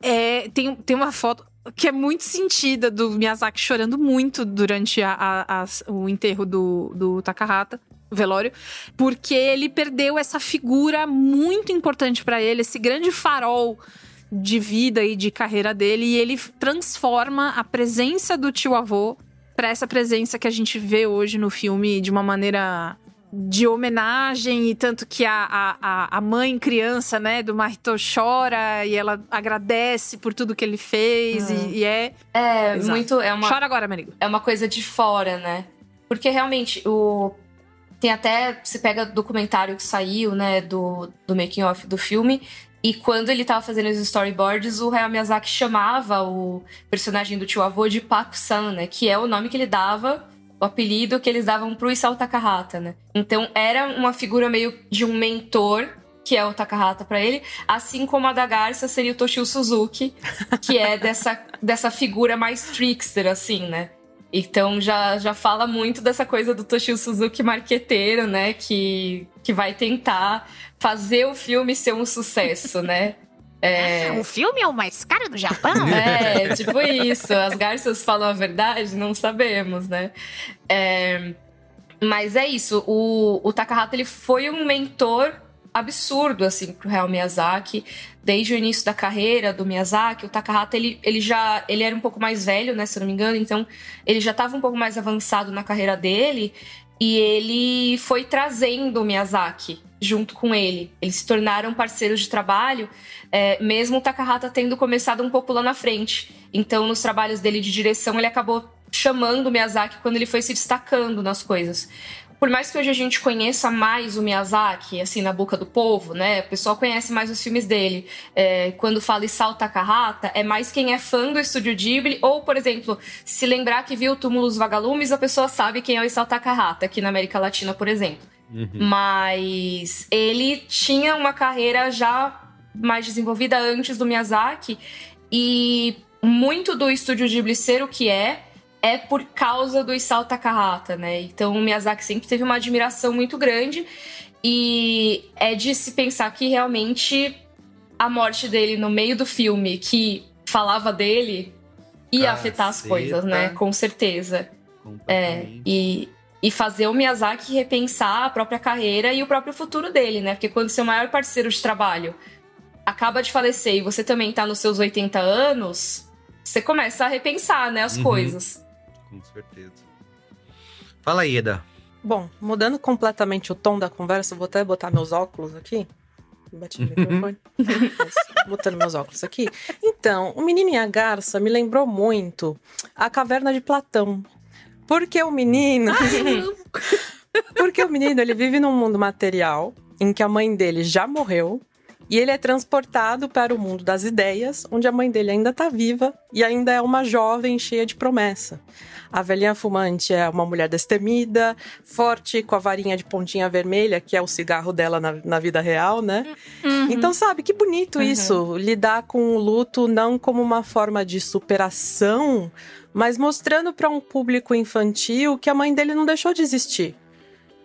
[SPEAKER 3] é, tem, tem uma foto que é muito sentida do Miyazaki chorando muito durante a- a- as- o enterro do, do Takahata, o velório, porque ele perdeu essa figura muito importante pra ele, esse grande farol de vida e de carreira dele, e ele transforma a presença do tio avô pra essa presença que a gente vê hoje no filme de uma maneira de homenagem, e tanto que a, a, a- mãe criança, né, do Marito chora e ela agradece por tudo que ele fez, e, e é.
[SPEAKER 5] É,
[SPEAKER 3] Exato.
[SPEAKER 5] muito. É uma,
[SPEAKER 3] Chora agora, amigo.
[SPEAKER 5] é uma coisa de fora, né? Porque realmente, o. Tem até. Você pega documentário que saiu, né, do, do making off do filme. E quando ele tava fazendo os storyboards, o Hayao Miyazaki chamava o personagem do tio avô de Paku-san, né? Que é o nome que ele dava, o apelido que eles davam pro Isao Takahata, né? Então era uma figura meio de um mentor, que é o Takahata pra ele, assim como a da Garça seria o Toshio Suzuki, que é dessa, dessa figura mais trickster, assim, né? Então já, já fala muito dessa coisa do Toshio Suzuki marqueteiro, né? Que, que vai tentar fazer o filme ser um sucesso, né? É,
[SPEAKER 3] O filme é o mais caro do Japão?
[SPEAKER 5] é, tipo isso. As garças falam a verdade? Não sabemos, né? É, mas é isso. O, o Takahata ele foi um mentor absurdo, assim, pro Hayao Miyazaki. Desde o início da carreira do Miyazaki, o Takahata, ele, ele já... Ele era um pouco mais velho, né, se eu não me engano. Então, ele já estava um pouco mais avançado na carreira dele. E ele foi trazendo o Miyazaki junto com ele. Eles se tornaram parceiros de trabalho, é, mesmo o Takahata tendo começado um pouco lá na frente. Então, nos trabalhos dele de direção, ele acabou chamando o Miyazaki quando ele foi se destacando nas coisas. Por mais que hoje a gente conheça mais o Miyazaki, assim, na boca do povo, né? O pessoal conhece mais os filmes dele. É, quando fala Isao Takahata, é mais quem é fã do Estúdio Ghibli. Ou, por exemplo, se lembrar que viu o Túmulo dos Vagalumes, a pessoa sabe quem é o Isao Takahata, aqui na América Latina, por exemplo. Mas ele tinha uma carreira já mais desenvolvida antes do Miyazaki. E muito do Estúdio Ghibli ser o que é, é por causa do Isao Takahata, né? Então o Miyazaki sempre teve uma admiração muito grande. E é de se pensar que realmente a morte dele no meio do filme, que falava dele, ia afetar as
[SPEAKER 2] Caceta.
[SPEAKER 5] coisas, né? Com certeza. É, e, e fazer o Miyazaki repensar a própria carreira e o próprio futuro dele, né? Porque quando seu maior parceiro de trabalho acaba de falecer e você também tá nos seus 80 anos, você começa a repensar, né, as
[SPEAKER 2] Uhum.
[SPEAKER 5] coisas.
[SPEAKER 2] Com certeza. Fala aí, Eda.
[SPEAKER 4] Bom, mudando completamente o tom da conversa, eu vou até botar meus óculos aqui. Bati no microfone. Botando meus óculos aqui. Então, o Menino e a Garça me lembrou muito a Caverna de Platão. Porque o menino. Porque o menino ele vive num mundo material em que a mãe dele já morreu e ele é transportado para o mundo das ideias, onde a mãe dele ainda está viva e ainda é uma jovem cheia de promessa. A velhinha fumante é uma mulher destemida, forte, com a varinha de pontinha vermelha, que é o cigarro dela na, na vida real, né? Uhum. Então, sabe, que bonito uhum. isso. Lidar com o luto não como uma forma de superação, mas mostrando para um público infantil que a mãe dele não deixou de existir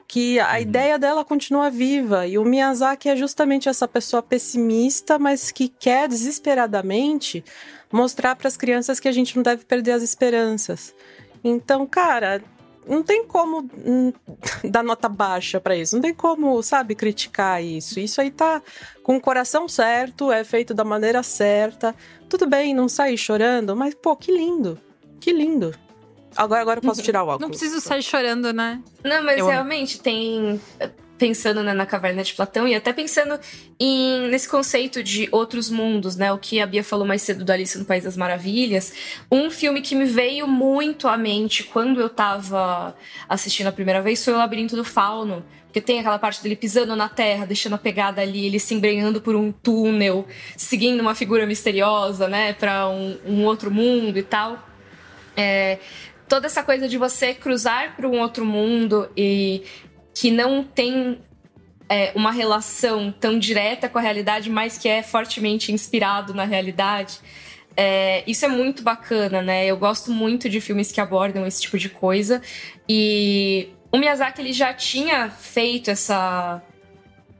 [SPEAKER 4] que a uhum. ideia dela continua viva. E o Miyazaki é justamente essa pessoa pessimista, mas que quer desesperadamente mostrar para as crianças que a gente não deve perder as esperanças. Então, cara, não tem como dar nota baixa para isso. Não tem como, sabe, criticar isso. Isso aí tá com o coração certo, é feito da maneira certa. Tudo bem, não sair chorando, mas pô, que lindo. Que lindo. Agora, agora eu posso tirar o óculos.
[SPEAKER 3] Não preciso sair chorando, né?
[SPEAKER 5] Não, mas eu realmente tem. Pensando né, na caverna de Platão e até pensando em, nesse conceito de outros mundos, né? O que a Bia falou mais cedo do Alice no País das Maravilhas. Um filme que me veio muito à mente quando eu tava assistindo a primeira vez foi O Labirinto do Fauno. Porque tem aquela parte dele pisando na terra, deixando a pegada ali, ele se embrenhando por um túnel, seguindo uma figura misteriosa, né? Pra um, um outro mundo e tal. É, toda essa coisa de você cruzar para um outro mundo e que não tem é, uma relação tão direta com a realidade, mas que é fortemente inspirado na realidade. É, isso é muito bacana, né? Eu gosto muito de filmes que abordam esse tipo de coisa. E o Miyazaki ele já tinha feito essa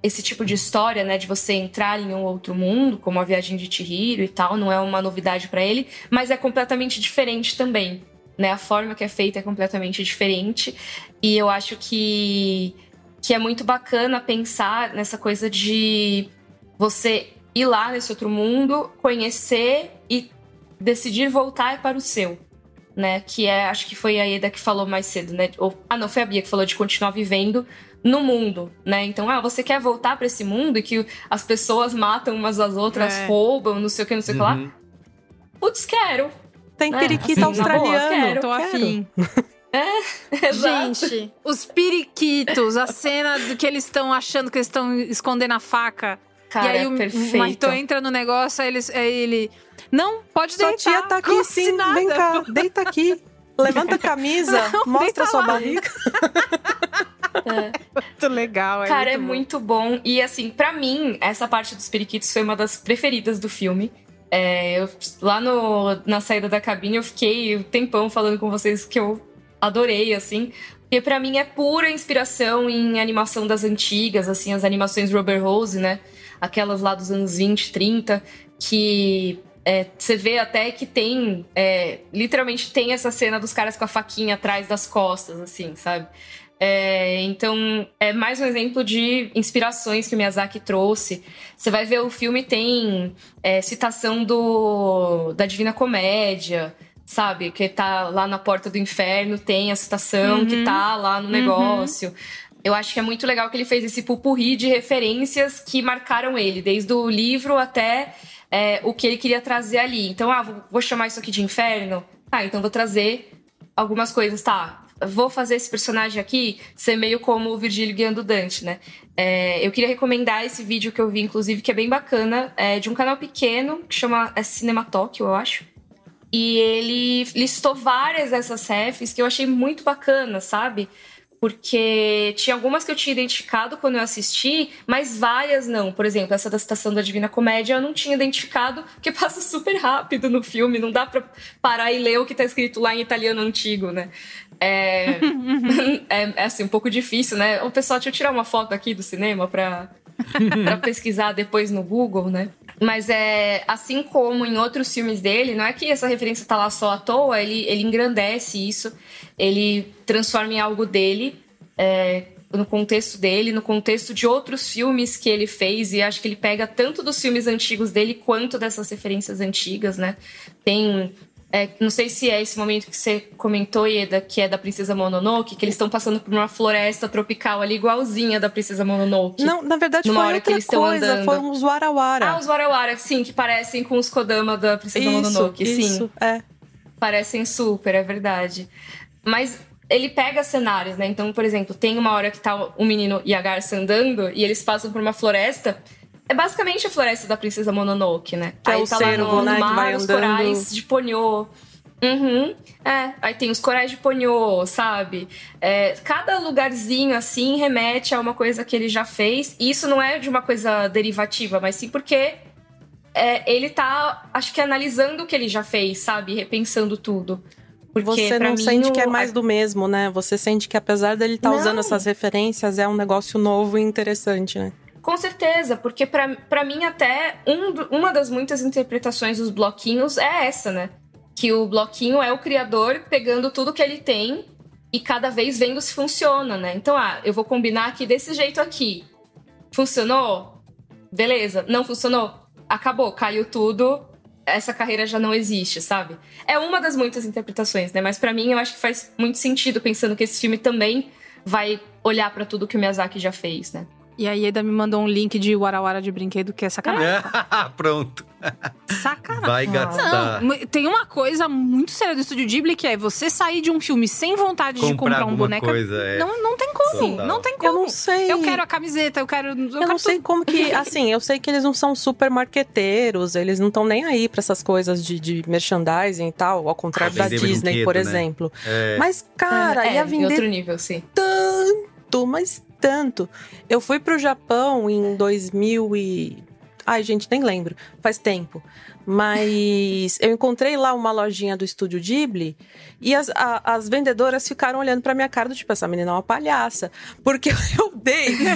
[SPEAKER 5] esse tipo de história, né, de você entrar em um outro mundo, como a viagem de Chihiro e tal, não é uma novidade para ele, mas é completamente diferente também né? A forma que é feita é completamente diferente. E eu acho que, que é muito bacana pensar nessa coisa de você ir lá nesse outro mundo, conhecer e decidir voltar para o seu. Né, que é, acho que foi a Eda que falou mais cedo, né? Ou, ah, não, foi a Bia que falou de continuar vivendo no mundo, né? Então, ah, você quer voltar para esse mundo e que as pessoas matam umas às outras, é. roubam, não sei o que, não sei o uhum. que lá? Uhum. Putz, quero.
[SPEAKER 4] Tem é, periquito assim, australiano. Boa, quero,
[SPEAKER 3] tô quero. afim.
[SPEAKER 5] É,
[SPEAKER 3] Gente, os periquitos, a cena do que eles estão achando que eles estão escondendo a faca.
[SPEAKER 5] Cara,
[SPEAKER 3] e aí o,
[SPEAKER 5] perfeito.
[SPEAKER 3] Marito entra no negócio, aí, eles, aí ele. Não, pode
[SPEAKER 4] Sua
[SPEAKER 3] deitar.
[SPEAKER 4] Sua tia tá aqui sim, nada. vem cá, deita aqui. Levanta a camisa, não, mostra sua lá. barriga.
[SPEAKER 3] É. Muito legal, é
[SPEAKER 5] Cara,
[SPEAKER 3] muito
[SPEAKER 5] é
[SPEAKER 3] bom.
[SPEAKER 5] muito bom. E assim, para mim, essa parte dos periquitos foi uma das preferidas do filme. É, eu, lá no, na saída da cabine eu fiquei um tempão falando com vocês que eu adorei, assim. Porque para mim é pura inspiração em animação das antigas, assim, as animações Robert Rose, né? Aquelas lá dos anos 20, 30, que é, você vê até que tem. É, literalmente tem essa cena dos caras com a faquinha atrás das costas, assim, sabe? É, então, é mais um exemplo de inspirações que o Miyazaki trouxe. Você vai ver o filme tem é, citação do da Divina Comédia, sabe? Que tá lá na porta do inferno, tem a citação uhum. que tá lá no uhum. negócio. Uhum. Eu acho que é muito legal que ele fez esse pupurri de referências que marcaram ele, desde o livro até é, o que ele queria trazer ali. Então, ah, vou chamar isso aqui de inferno? Tá, então vou trazer algumas coisas, tá? Vou fazer esse personagem aqui ser meio como o Virgílio guiando Dante, né? É, eu queria recomendar esse vídeo que eu vi, inclusive, que é bem bacana, é de um canal pequeno que chama é Cinematóquio, eu acho. E ele listou várias dessas refs que eu achei muito bacana, sabe? Porque tinha algumas que eu tinha identificado quando eu assisti, mas várias não. Por exemplo, essa da citação da Divina Comédia eu não tinha identificado, porque passa super rápido no filme, não dá pra parar e ler o que tá escrito lá em italiano antigo, né? É, é, é, assim, um pouco difícil, né? O pessoal, deixa eu tirar uma foto aqui do cinema pra, pra pesquisar depois no Google, né? Mas é assim como em outros filmes dele, não é que essa referência tá lá só à toa, ele, ele engrandece isso, ele transforma em algo dele, é, no contexto dele, no contexto de outros filmes que ele fez, e acho que ele pega tanto dos filmes antigos dele quanto dessas referências antigas, né? Tem É, não sei se é esse momento que você comentou, Ieda, que é da Princesa Mononoke, que eles estão passando por uma floresta tropical ali, igualzinha da Princesa Mononoke.
[SPEAKER 4] Não, na verdade
[SPEAKER 5] Numa
[SPEAKER 4] foi outra
[SPEAKER 5] que eles estão
[SPEAKER 4] coisa,
[SPEAKER 5] andando.
[SPEAKER 4] foram os Warawara.
[SPEAKER 5] Ah, os Warawara, sim, que parecem com os Kodama da Princesa
[SPEAKER 4] isso,
[SPEAKER 5] Mononoke, sim.
[SPEAKER 4] isso, é.
[SPEAKER 5] Parecem super, é verdade. Mas ele pega cenários, né? Então, por exemplo, tem uma hora que tá o menino e a garça andando e eles passam por uma floresta. É basicamente a floresta da Princesa Mononoke, né?
[SPEAKER 4] Que é
[SPEAKER 5] aí
[SPEAKER 4] o
[SPEAKER 5] tá lá no,
[SPEAKER 4] né,
[SPEAKER 5] mar, os corais de Ponyo. Uhum. É, aí tem os corais de Ponyo, sabe? É, cada lugarzinho assim remete a uma coisa que ele já fez. E isso não é de uma coisa derivativa, mas sim porque é, ele tá, acho que, analisando o que ele já fez, sabe? Repensando tudo. Porque,
[SPEAKER 4] Você não
[SPEAKER 5] mim,
[SPEAKER 4] sente que é mais do mesmo, né? Você sente que apesar dele estar
[SPEAKER 5] Não.
[SPEAKER 4] usando essas referências, é um negócio novo e interessante, né?
[SPEAKER 5] Com certeza, porque pra mim até um uma das muitas interpretações dos bloquinhos é essa, né? Que o bloquinho é o criador pegando tudo que ele tem e cada vez vendo se funciona, né? Então, ah, eu vou combinar aqui desse jeito aqui. Funcionou? Beleza. Não funcionou? Acabou, caiu tudo. Essa carreira já não existe, sabe? É uma das muitas interpretações, né? Mas pra mim eu acho que faz muito sentido pensando que esse filme também vai olhar pra tudo que o Miyazaki já fez, né?
[SPEAKER 3] E a Ieda me mandou um link de Warawara de brinquedo que é sacanagem.
[SPEAKER 2] Pronto.
[SPEAKER 3] Sacanagem.
[SPEAKER 2] Vai gastar.
[SPEAKER 3] Não, tem uma coisa muito séria do Estúdio Ghibli que é você sair de um filme sem vontade de
[SPEAKER 2] Comprar
[SPEAKER 3] comprar um boneco.
[SPEAKER 2] coisa, é.
[SPEAKER 3] não, não tem como.
[SPEAKER 2] Total.
[SPEAKER 3] Não tem como.
[SPEAKER 4] Eu não sei.
[SPEAKER 3] Eu quero a camiseta, eu quero. Eu,
[SPEAKER 4] Eu
[SPEAKER 3] quero
[SPEAKER 4] não sei
[SPEAKER 3] tudo.
[SPEAKER 4] como que. Assim, eu sei que eles não são super marqueteiros, eles não estão nem aí pra essas coisas de, de merchandising e tal, ao contrário
[SPEAKER 2] Ah,
[SPEAKER 4] da Disney,
[SPEAKER 2] brinquedo,
[SPEAKER 4] por
[SPEAKER 2] né?
[SPEAKER 4] exemplo.
[SPEAKER 2] É.
[SPEAKER 4] Mas, cara,
[SPEAKER 5] é,
[SPEAKER 4] ia
[SPEAKER 5] em
[SPEAKER 4] vender
[SPEAKER 5] outro nível, sim.
[SPEAKER 4] tanto, mas tanto. Eu fui pro Japão em 2000 e... Ai, gente, nem lembro. Faz tempo. Mas eu encontrei lá uma lojinha do Estúdio Ghibli e as, a- as vendedoras ficaram olhando pra minha cara do tipo, essa menina é uma palhaça. Porque eu dei 15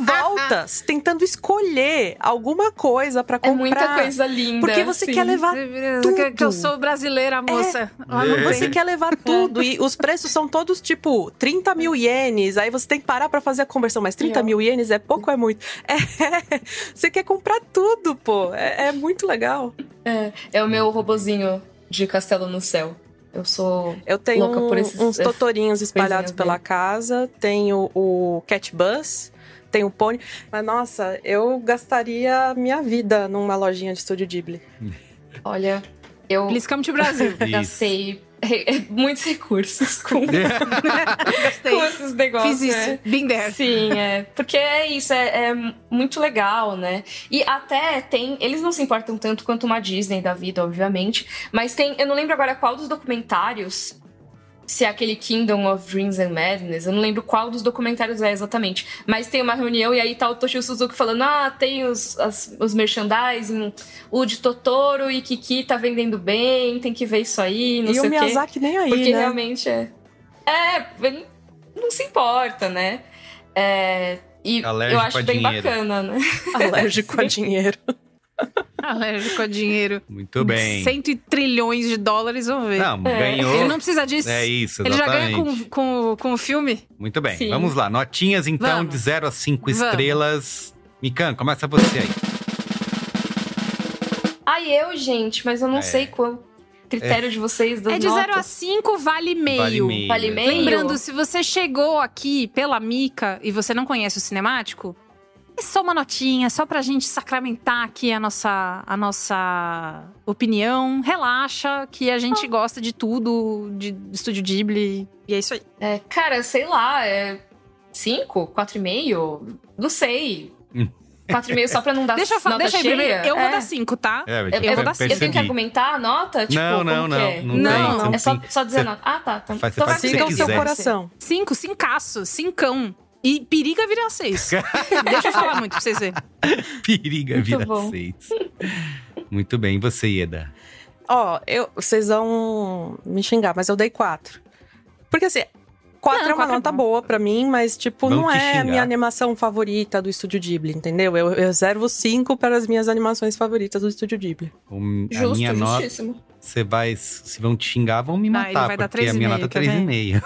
[SPEAKER 4] voltas tentando escolher alguma coisa pra
[SPEAKER 5] É
[SPEAKER 4] comprar.
[SPEAKER 5] muita coisa linda.
[SPEAKER 4] Porque você
[SPEAKER 5] sim.
[SPEAKER 4] quer levar
[SPEAKER 3] Que, que eu sou brasileira, moça. Ah,
[SPEAKER 2] É.
[SPEAKER 4] você quer levar tudo e os preços são todos tipo 30 mil ienes. Aí você tem que parar pra fazer a conversão. Mas 30
[SPEAKER 5] Real.
[SPEAKER 4] mil ienes é pouco ou é muito? É, você quer comprar tudo, pô. É, é muito legal.
[SPEAKER 5] É, é o meu robozinho de Castelo no Céu. Eu sou.
[SPEAKER 4] Eu tenho
[SPEAKER 5] Louca por esses-
[SPEAKER 4] uns
[SPEAKER 5] é,
[SPEAKER 4] totorinhos espalhados pela
[SPEAKER 5] dele.
[SPEAKER 4] casa. Tenho o Cat Bus. Tenho o Pony. Mas nossa, eu gastaria minha vida numa lojinha de estúdio Ghibli.
[SPEAKER 5] Olha, eu
[SPEAKER 3] Please come to Brasil.
[SPEAKER 5] gastei re- muitos recursos com,
[SPEAKER 3] Gastei.
[SPEAKER 5] com esses negócios.
[SPEAKER 3] Fiz isso.
[SPEAKER 5] né?
[SPEAKER 3] Been there.
[SPEAKER 5] Sim, é. Porque é isso, é, é muito legal, né? E até tem. Eles não se importam tanto quanto uma Disney da vida, obviamente. Mas tem. Eu não lembro agora qual dos documentários. Se é aquele Kingdom of Dreams and Madness, eu não lembro qual dos documentários é exatamente. Mas tem uma reunião e aí tá o Toshio Suzuki falando: ah, tem os, as- os merchandising, o de Totoro e Kiki tá vendendo bem, tem que ver isso aí, não
[SPEAKER 4] e
[SPEAKER 5] sei
[SPEAKER 4] o
[SPEAKER 5] o quê.
[SPEAKER 4] Miyazaki nem aí,
[SPEAKER 5] Porque
[SPEAKER 4] né?
[SPEAKER 5] realmente é. É, ele não se importa, né? É, e
[SPEAKER 2] Alérgico
[SPEAKER 5] eu acho
[SPEAKER 2] a
[SPEAKER 5] bem
[SPEAKER 2] dinheiro.
[SPEAKER 5] bacana, né?
[SPEAKER 4] Alérgico a dinheiro.
[SPEAKER 3] Alérgico a dinheiro.
[SPEAKER 2] Muito bem.
[SPEAKER 3] Cento e trilhões de dólares, vamos ver.
[SPEAKER 2] Não, ganhou.
[SPEAKER 3] Ele não precisa disso.
[SPEAKER 2] É isso,
[SPEAKER 3] Ele já ganha
[SPEAKER 2] exatamente.
[SPEAKER 3] com, com, com o filme.
[SPEAKER 2] Muito bem,
[SPEAKER 5] Sim.
[SPEAKER 2] vamos lá. Notinhas, então,
[SPEAKER 3] Vamos.
[SPEAKER 2] de 0 a 5
[SPEAKER 3] Vamos.
[SPEAKER 2] estrelas. Mikan, começa você aí.
[SPEAKER 5] Ai, eu, gente, mas eu não
[SPEAKER 2] É.
[SPEAKER 5] sei qual critério de vocês das
[SPEAKER 3] É de 0 a
[SPEAKER 5] notas.
[SPEAKER 3] 5, vale meio.
[SPEAKER 2] Vale meio.
[SPEAKER 5] Vale meio?
[SPEAKER 3] Lembrando, se você chegou aqui pela Mica e você não conhece o cinemático, é só uma notinha, só pra gente sacramentar aqui a nossa, a nossa opinião. Relaxa, que a gente gosta de tudo, de Estúdio Ghibli. E é isso aí.
[SPEAKER 5] É, cara, sei lá, é 5, 4,5? Não sei.
[SPEAKER 2] Hum.
[SPEAKER 5] 4,5 só pra não dar
[SPEAKER 3] deixa eu,
[SPEAKER 5] nota
[SPEAKER 3] deixa eu
[SPEAKER 5] cheia?
[SPEAKER 3] primeiro. Eu vou
[SPEAKER 5] É.
[SPEAKER 3] dar 5, tá?
[SPEAKER 2] É,
[SPEAKER 5] Eu,
[SPEAKER 2] eu,
[SPEAKER 5] eu,
[SPEAKER 3] vou dar cinco.
[SPEAKER 5] eu tenho que argumentar a nota? Tipo,
[SPEAKER 2] Não, não,
[SPEAKER 5] como
[SPEAKER 2] não,
[SPEAKER 5] que é?
[SPEAKER 2] não
[SPEAKER 3] Não,
[SPEAKER 5] É só, só dizer nota. Ah, tá. Então,
[SPEAKER 2] Faz-
[SPEAKER 5] então
[SPEAKER 2] faz o
[SPEAKER 4] seu coração.
[SPEAKER 3] 5, cincaço, cincão. E periga vira 6. Deixa eu falar muito pra vocês verem.
[SPEAKER 2] Periga
[SPEAKER 5] Muito
[SPEAKER 2] vira
[SPEAKER 5] bom.
[SPEAKER 2] 6. Muito bem, e você, Ieda?
[SPEAKER 4] Ó, eu, vocês vão me xingar, mas eu dei quatro. Porque assim, quatro
[SPEAKER 3] Não,
[SPEAKER 4] é uma
[SPEAKER 3] quatro é
[SPEAKER 4] nota
[SPEAKER 3] bom.
[SPEAKER 4] boa pra mim, mas tipo,
[SPEAKER 2] Vão
[SPEAKER 4] não é a minha animação favorita do Estúdio Ghibli, entendeu? Eu, eu reservo cinco para as minhas animações favoritas do Estúdio Ghibli.
[SPEAKER 2] Um- a
[SPEAKER 5] Justo,
[SPEAKER 2] minha nota,
[SPEAKER 5] justíssimo.
[SPEAKER 2] Você vai. Se vão te xingar, vão me
[SPEAKER 3] Ah,
[SPEAKER 2] matar.
[SPEAKER 3] ele vai dar
[SPEAKER 2] porque a minha
[SPEAKER 3] 3,5,
[SPEAKER 2] nota é
[SPEAKER 3] quer ver?
[SPEAKER 2] 3,5.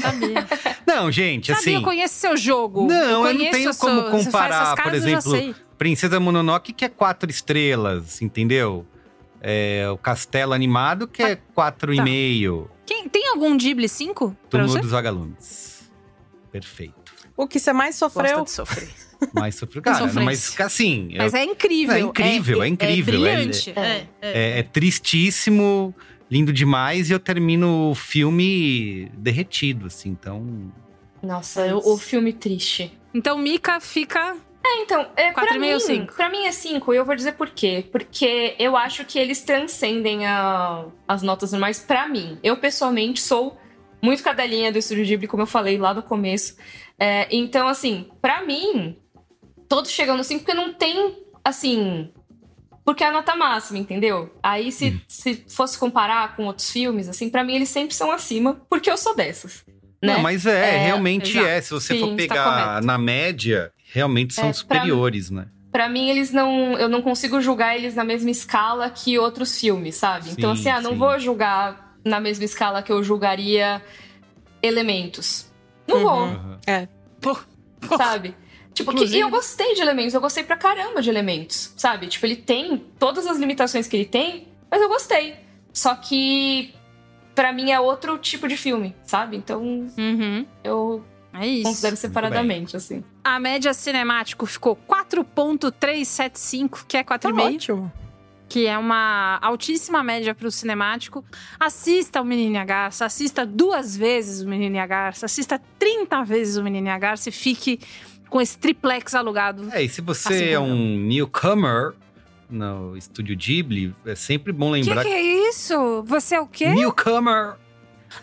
[SPEAKER 3] Sabia.
[SPEAKER 2] Não, gente,
[SPEAKER 3] Sabia,
[SPEAKER 2] assim.
[SPEAKER 3] eu conheço seu jogo.
[SPEAKER 2] Não, eu não
[SPEAKER 3] conheço
[SPEAKER 2] tenho como
[SPEAKER 3] faz
[SPEAKER 2] comparar, por
[SPEAKER 3] eu
[SPEAKER 2] exemplo. Princesa Mononoke, que é quatro estrelas, entendeu? É, o Castelo Animado, que é 4,5.
[SPEAKER 3] Quem, tem algum Ghibli 5 pra
[SPEAKER 2] Túmulo dos Vagalumes. Perfeito.
[SPEAKER 4] O que você mais sofreu?
[SPEAKER 3] Gosta de sofrer.
[SPEAKER 2] Mais sofreu. Cara, mas assim.
[SPEAKER 3] Mas
[SPEAKER 2] eu-
[SPEAKER 3] é incrível.
[SPEAKER 2] É incrível, é incrível.
[SPEAKER 3] É
[SPEAKER 2] É-
[SPEAKER 3] brilhante. É, é.
[SPEAKER 2] é, é tristíssimo, lindo demais, e eu termino o filme derretido, assim. Então.
[SPEAKER 5] Nossa, o, o filme triste.
[SPEAKER 3] Então, Mika fica.
[SPEAKER 5] É, então, é, pra,
[SPEAKER 3] 4,5
[SPEAKER 5] mim, pra mim é 5, e eu vou dizer por quê. Porque eu acho que eles transcendem a- as notas normais pra mim. Eu, pessoalmente, sou muito cadelinha do Estúdio Ghibli, como eu falei lá no começo. É, então, assim, pra mim, todos chegam no 5 porque não tem, assim... Porque é a nota máxima, entendeu? Aí, se, se fosse comparar com outros filmes, assim, pra mim eles sempre são acima, porque eu sou dessas. Né?
[SPEAKER 2] Não, mas é,
[SPEAKER 5] É,
[SPEAKER 2] realmente
[SPEAKER 5] exato.
[SPEAKER 2] é. Se você
[SPEAKER 5] Sim,
[SPEAKER 2] for
[SPEAKER 5] está
[SPEAKER 2] pegar na média, realmente são
[SPEAKER 5] É, pra-
[SPEAKER 2] superiores, né?
[SPEAKER 5] Pra mim, eles não. Eu não consigo julgar eles na mesma escala que outros filmes, sabe? então,
[SPEAKER 2] Sim,
[SPEAKER 5] assim, ah, não
[SPEAKER 2] sim.
[SPEAKER 5] vou julgar na mesma escala que eu julgaria elementos. Não vou,
[SPEAKER 2] Uhum.
[SPEAKER 4] É.
[SPEAKER 5] sabe? Tipo, que- e eu gostei de elementos, eu gostei pra caramba de elementos, sabe? Tipo, ele tem todas as limitações que ele tem, mas eu gostei. Só que, pra mim, é outro tipo de filme, sabe? Então,
[SPEAKER 3] Uhum.
[SPEAKER 5] eu
[SPEAKER 3] É isso.
[SPEAKER 5] considero separadamente, assim.
[SPEAKER 3] A média cinemático ficou 4.375, que é
[SPEAKER 4] Tá
[SPEAKER 3] 4,5.
[SPEAKER 4] ótimo.
[SPEAKER 3] que é uma altíssima média para o cinemático. Assista o Menino e a Garça, assista duas vezes o Menino e a Garça, assista 30 vezes o Menino e a Garça e fique com esse triplex alugado.
[SPEAKER 2] É, e se você
[SPEAKER 3] Assim
[SPEAKER 2] é um newcomer no estúdio Ghibli, é sempre bom
[SPEAKER 3] O que,
[SPEAKER 2] lembrar
[SPEAKER 3] que é isso? Você é o quê?
[SPEAKER 2] Newcomer!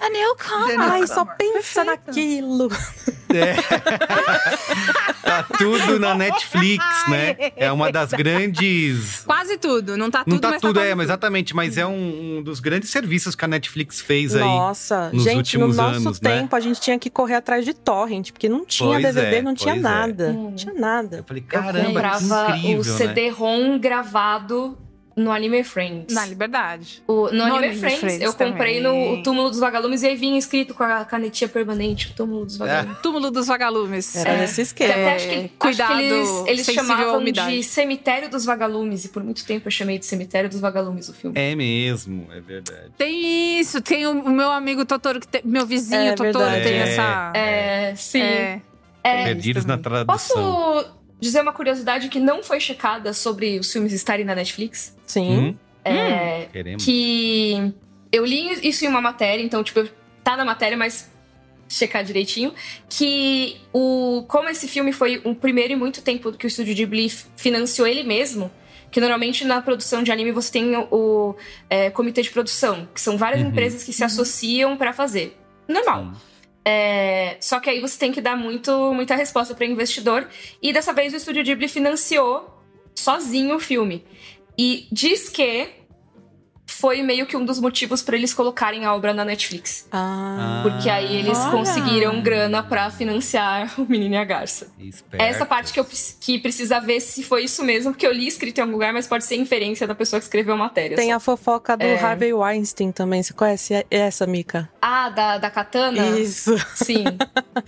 [SPEAKER 3] A newcomer.
[SPEAKER 4] Ai, só pensa naquilo.
[SPEAKER 2] É. tá tudo na Netflix, né? É uma das grandes.
[SPEAKER 3] Quase tudo, não tá tudo,
[SPEAKER 2] Não tá
[SPEAKER 3] mas
[SPEAKER 2] tudo,
[SPEAKER 3] tá quase
[SPEAKER 2] é, mas exatamente, mas é um, um dos grandes serviços que a Netflix fez aí.
[SPEAKER 4] Nossa,
[SPEAKER 2] nos
[SPEAKER 4] gente, no
[SPEAKER 2] últimos
[SPEAKER 4] nosso
[SPEAKER 2] anos, né?
[SPEAKER 4] tempo a gente tinha que correr atrás de torrent, porque não tinha
[SPEAKER 2] Pois
[SPEAKER 4] DVD,
[SPEAKER 2] é,
[SPEAKER 4] não tinha
[SPEAKER 2] é.
[SPEAKER 4] nada.
[SPEAKER 5] Hum.
[SPEAKER 4] Não tinha nada.
[SPEAKER 2] Eu falei,
[SPEAKER 5] Eu
[SPEAKER 2] caramba, que
[SPEAKER 5] comprava
[SPEAKER 2] incrível,
[SPEAKER 5] o
[SPEAKER 2] né?
[SPEAKER 5] CD-ROM gravado no Anime Friends.
[SPEAKER 3] Na liberdade.
[SPEAKER 5] O- no,
[SPEAKER 3] No
[SPEAKER 5] Anime
[SPEAKER 3] Anime
[SPEAKER 5] Friends,
[SPEAKER 3] Friends
[SPEAKER 5] eu comprei
[SPEAKER 3] também.
[SPEAKER 5] no o Túmulo dos Vagalumes e aí vinha escrito com a canetinha permanente, Túmulo dos Vagalumes.
[SPEAKER 3] Túmulo dos vagalumes.
[SPEAKER 4] Era
[SPEAKER 3] É.
[SPEAKER 4] nesse
[SPEAKER 5] Que
[SPEAKER 4] esquema.
[SPEAKER 5] até acho que,
[SPEAKER 3] cuidado
[SPEAKER 5] acho que eles, eles chamavam de Cemitério dos Vagalumes, e por muito tempo eu chamei de Cemitério dos Vagalumes o filme.
[SPEAKER 2] É mesmo, é verdade.
[SPEAKER 3] Tem isso, tem o, o meu amigo Totoro, que tem- meu vizinho
[SPEAKER 4] É
[SPEAKER 3] Totoro
[SPEAKER 4] verdade.
[SPEAKER 3] tem
[SPEAKER 2] É.
[SPEAKER 3] essa.
[SPEAKER 5] É, sim.
[SPEAKER 3] É.
[SPEAKER 5] É,
[SPEAKER 2] Perdidos na tradução.
[SPEAKER 5] Posso dizer uma curiosidade que não foi checada sobre os filmes estarem na Netflix?
[SPEAKER 4] Sim.
[SPEAKER 2] Hum,
[SPEAKER 5] É,
[SPEAKER 2] queremos.
[SPEAKER 5] que eu li isso em uma matéria, então, tipo, tá na matéria, mas checar direitinho, que o como esse filme foi o primeiro em muito tempo que o Estúdio Ghibli financiou ele mesmo, que normalmente na produção de anime você tem o, o, é, comitê de produção, que são várias
[SPEAKER 2] Uhum.
[SPEAKER 5] empresas que se associam pra fazer. Normal.
[SPEAKER 2] Sim.
[SPEAKER 5] É, só que aí você tem que dar muito, muita resposta para investidor. E dessa vez o Estúdio Ghibli financiou sozinho o filme. E diz que foi meio que um dos motivos para eles colocarem a obra na Netflix.
[SPEAKER 4] Ah.
[SPEAKER 5] Porque aí eles
[SPEAKER 3] Olha!
[SPEAKER 5] conseguiram grana pra financiar o Menino e a Garça.
[SPEAKER 2] Espertos.
[SPEAKER 5] Essa parte que eu que precisa ver se foi isso mesmo, porque eu li escrito em algum lugar, mas pode ser inferência da pessoa que escreveu a matéria.
[SPEAKER 4] Tem
[SPEAKER 5] só.
[SPEAKER 4] a fofoca do
[SPEAKER 5] É.
[SPEAKER 4] Harvey Weinstein também. Você conhece essa, Mika?
[SPEAKER 5] Ah, da, da Katana?
[SPEAKER 4] Isso.
[SPEAKER 5] Sim.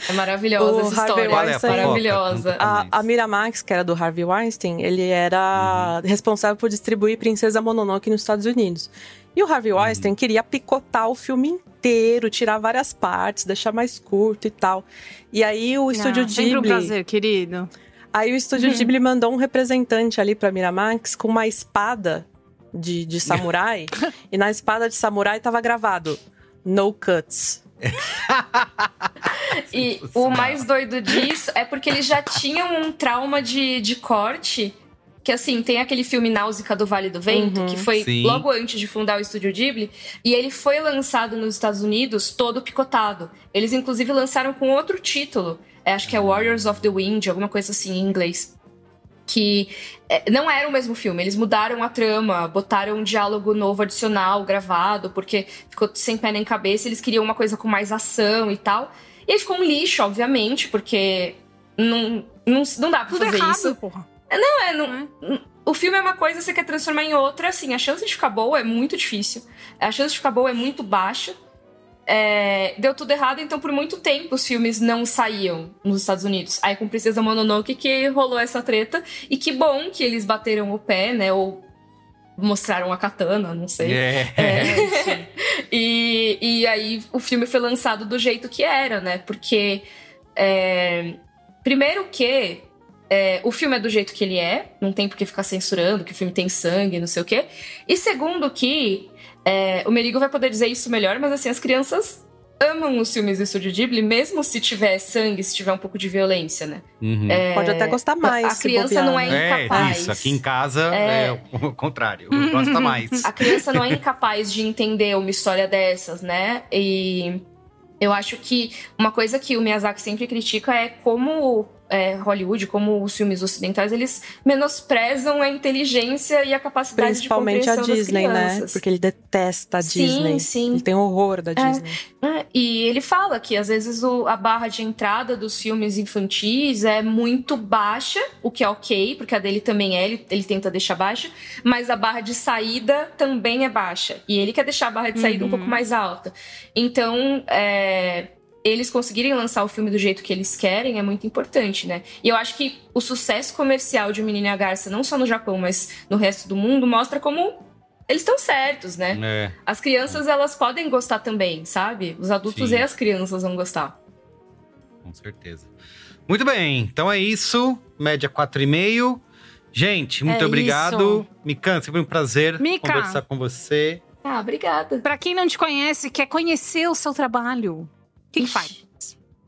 [SPEAKER 5] É maravilhosa
[SPEAKER 4] O
[SPEAKER 5] essa
[SPEAKER 4] Harvey
[SPEAKER 5] história.
[SPEAKER 2] Qual é a
[SPEAKER 4] Weinstein-?
[SPEAKER 5] Maravilhosa.
[SPEAKER 4] A, a Miramax, que era do Harvey Weinstein, ele era responsável por distribuir Princesa Mononoke nos Estados Unidos. E o Harvey Weinstein queria picotar o filme inteiro, tirar várias partes, deixar mais curto e tal. E aí o estúdio
[SPEAKER 3] Ah, Sempre um
[SPEAKER 4] Ghibli,
[SPEAKER 3] prazer, querido.
[SPEAKER 4] aí o estúdio Ghibli mandou um representante ali pra Miramax com uma espada de, de samurai. e na espada de samurai tava gravado No Cuts.
[SPEAKER 5] E o mais doido disso é porque eles já tinham um trauma de, de corte. Que assim, tem aquele filme Náusica do Vale do Vento,
[SPEAKER 4] Uhum.
[SPEAKER 5] que foi
[SPEAKER 2] Sim.
[SPEAKER 5] logo antes de fundar o estúdio Ghibli, e ele foi lançado nos Estados Unidos todo picotado. Eles inclusive lançaram com outro título, é, acho que é Warriors of the Wind, alguma coisa assim em inglês. Que é, não era o mesmo filme, eles mudaram a trama, botaram um diálogo novo adicional gravado, porque ficou sem pé nem cabeça, eles queriam uma coisa com mais ação e tal. E aí ficou um lixo, obviamente, porque não, não, não dá pra
[SPEAKER 3] Tudo
[SPEAKER 5] fazer
[SPEAKER 3] errado,
[SPEAKER 5] isso.
[SPEAKER 3] porra.
[SPEAKER 5] Não, é, não, o filme é uma coisa, você quer transformar em outra, assim, a chance de ficar boa é muito difícil. A chance de ficar boa é muito baixa. É, deu tudo errado, então por muito tempo os filmes não saíam nos Estados Unidos. Aí com Princesa Mononoke que rolou essa treta. E que bom que eles bateram o pé, né? Ou mostraram a katana, não sei.
[SPEAKER 2] É.
[SPEAKER 5] É. e, e aí o filme foi lançado do jeito que era, né? Porque. é, primeiro que. É, o filme é do jeito que ele é, não tem por que ficar censurando, que o filme tem sangue, não sei o quê. E segundo que. é, o Merigo vai poder dizer isso melhor, mas assim, as crianças amam os filmes do Estúdio Ghibli, mesmo se tiver sangue, se tiver um pouco de violência, né?
[SPEAKER 2] Uhum.
[SPEAKER 5] É,
[SPEAKER 4] Pode até gostar mais.
[SPEAKER 5] A criança
[SPEAKER 4] bobear,
[SPEAKER 5] não é
[SPEAKER 4] né?
[SPEAKER 2] É,
[SPEAKER 5] incapaz.
[SPEAKER 2] isso. Aqui em casa
[SPEAKER 5] É.
[SPEAKER 2] é, o contrário. Gosta mais.
[SPEAKER 5] A criança não é incapaz de entender uma história dessas, né? E eu acho que uma coisa que o Miyazaki sempre critica é como é, Hollywood, como os filmes ocidentais, eles menosprezam a inteligência e a capacidade
[SPEAKER 4] Principalmente
[SPEAKER 5] de
[SPEAKER 4] a
[SPEAKER 5] compreensão
[SPEAKER 4] Disney,
[SPEAKER 5] das
[SPEAKER 4] né?
[SPEAKER 5] crianças.
[SPEAKER 4] Porque ele detesta a
[SPEAKER 5] Sim,
[SPEAKER 4] Disney.
[SPEAKER 5] sim.
[SPEAKER 4] Ele tem horror da Disney.
[SPEAKER 5] É, E ele fala que às vezes o- a barra de entrada dos filmes infantis é muito baixa, o que é ok, porque a dele também é, ele, ele tenta deixar baixa, mas a barra de saída também é baixa. E ele quer deixar a barra de saída um pouco mais alta. Então, é, eles conseguirem lançar o filme do jeito que eles querem é muito importante, né? E eu acho que o sucesso comercial de O Menino e a Garça, não só no Japão, mas no resto do mundo, mostra como eles estão certos, né?
[SPEAKER 2] É.
[SPEAKER 5] As crianças, elas podem gostar também, sabe? Os adultos
[SPEAKER 2] Sim.
[SPEAKER 5] e as crianças vão gostar.
[SPEAKER 2] Com certeza. Muito bem, então é isso. Média 4,5. Gente, muito
[SPEAKER 3] É
[SPEAKER 2] obrigado.
[SPEAKER 3] isso.
[SPEAKER 2] Mikan, sempre um prazer
[SPEAKER 3] Mika.
[SPEAKER 2] conversar com você.
[SPEAKER 5] Ah, obrigada.
[SPEAKER 3] Pra quem não te conhece, quer conhecer o seu trabalho, que, que faz?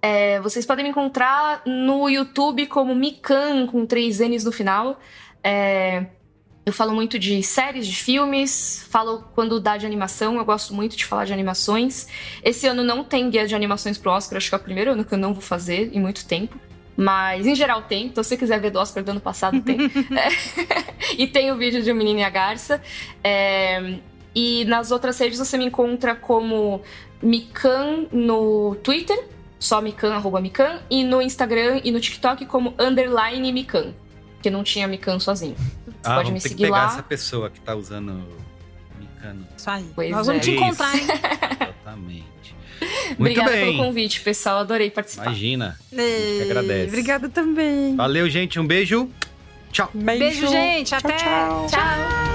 [SPEAKER 5] É, vocês podem me encontrar no YouTube como Mikan, com três N's no final. É, eu falo muito de séries, de filmes, falo quando dá de animação, eu gosto muito de falar de animações. Esse ano não tem guia de animações pro Oscar, acho que é o primeiro ano que eu não vou fazer em muito tempo. Mas em geral tem, então se você quiser ver do Oscar do ano passado, tem. É, e tem o vídeo de O Menino e a Garça. É, e nas outras redes você me encontra como Mikan no Twitter, só Mikan, arroba Mikan, e no Instagram e no TikTok como underline Mikan, porque não tinha Mikan sozinho. Você
[SPEAKER 2] ah,
[SPEAKER 5] pode
[SPEAKER 2] vamos
[SPEAKER 5] me
[SPEAKER 2] ter que
[SPEAKER 5] seguir
[SPEAKER 2] pegar
[SPEAKER 5] lá.
[SPEAKER 2] essa pessoa que tá usando Mikano.
[SPEAKER 3] Isso aí.
[SPEAKER 5] Pois
[SPEAKER 3] Nós vamos
[SPEAKER 5] é.
[SPEAKER 3] te encontrar, hein?
[SPEAKER 2] Exatamente. Muito
[SPEAKER 5] Obrigada
[SPEAKER 2] bem.
[SPEAKER 5] pelo convite, pessoal. Adorei participar.
[SPEAKER 2] Imagina. A gente que agradece.
[SPEAKER 3] Obrigada também.
[SPEAKER 2] Valeu, gente. Um beijo. Tchau.
[SPEAKER 3] Beijo, gente. Até.
[SPEAKER 4] tchau.
[SPEAKER 3] tchau.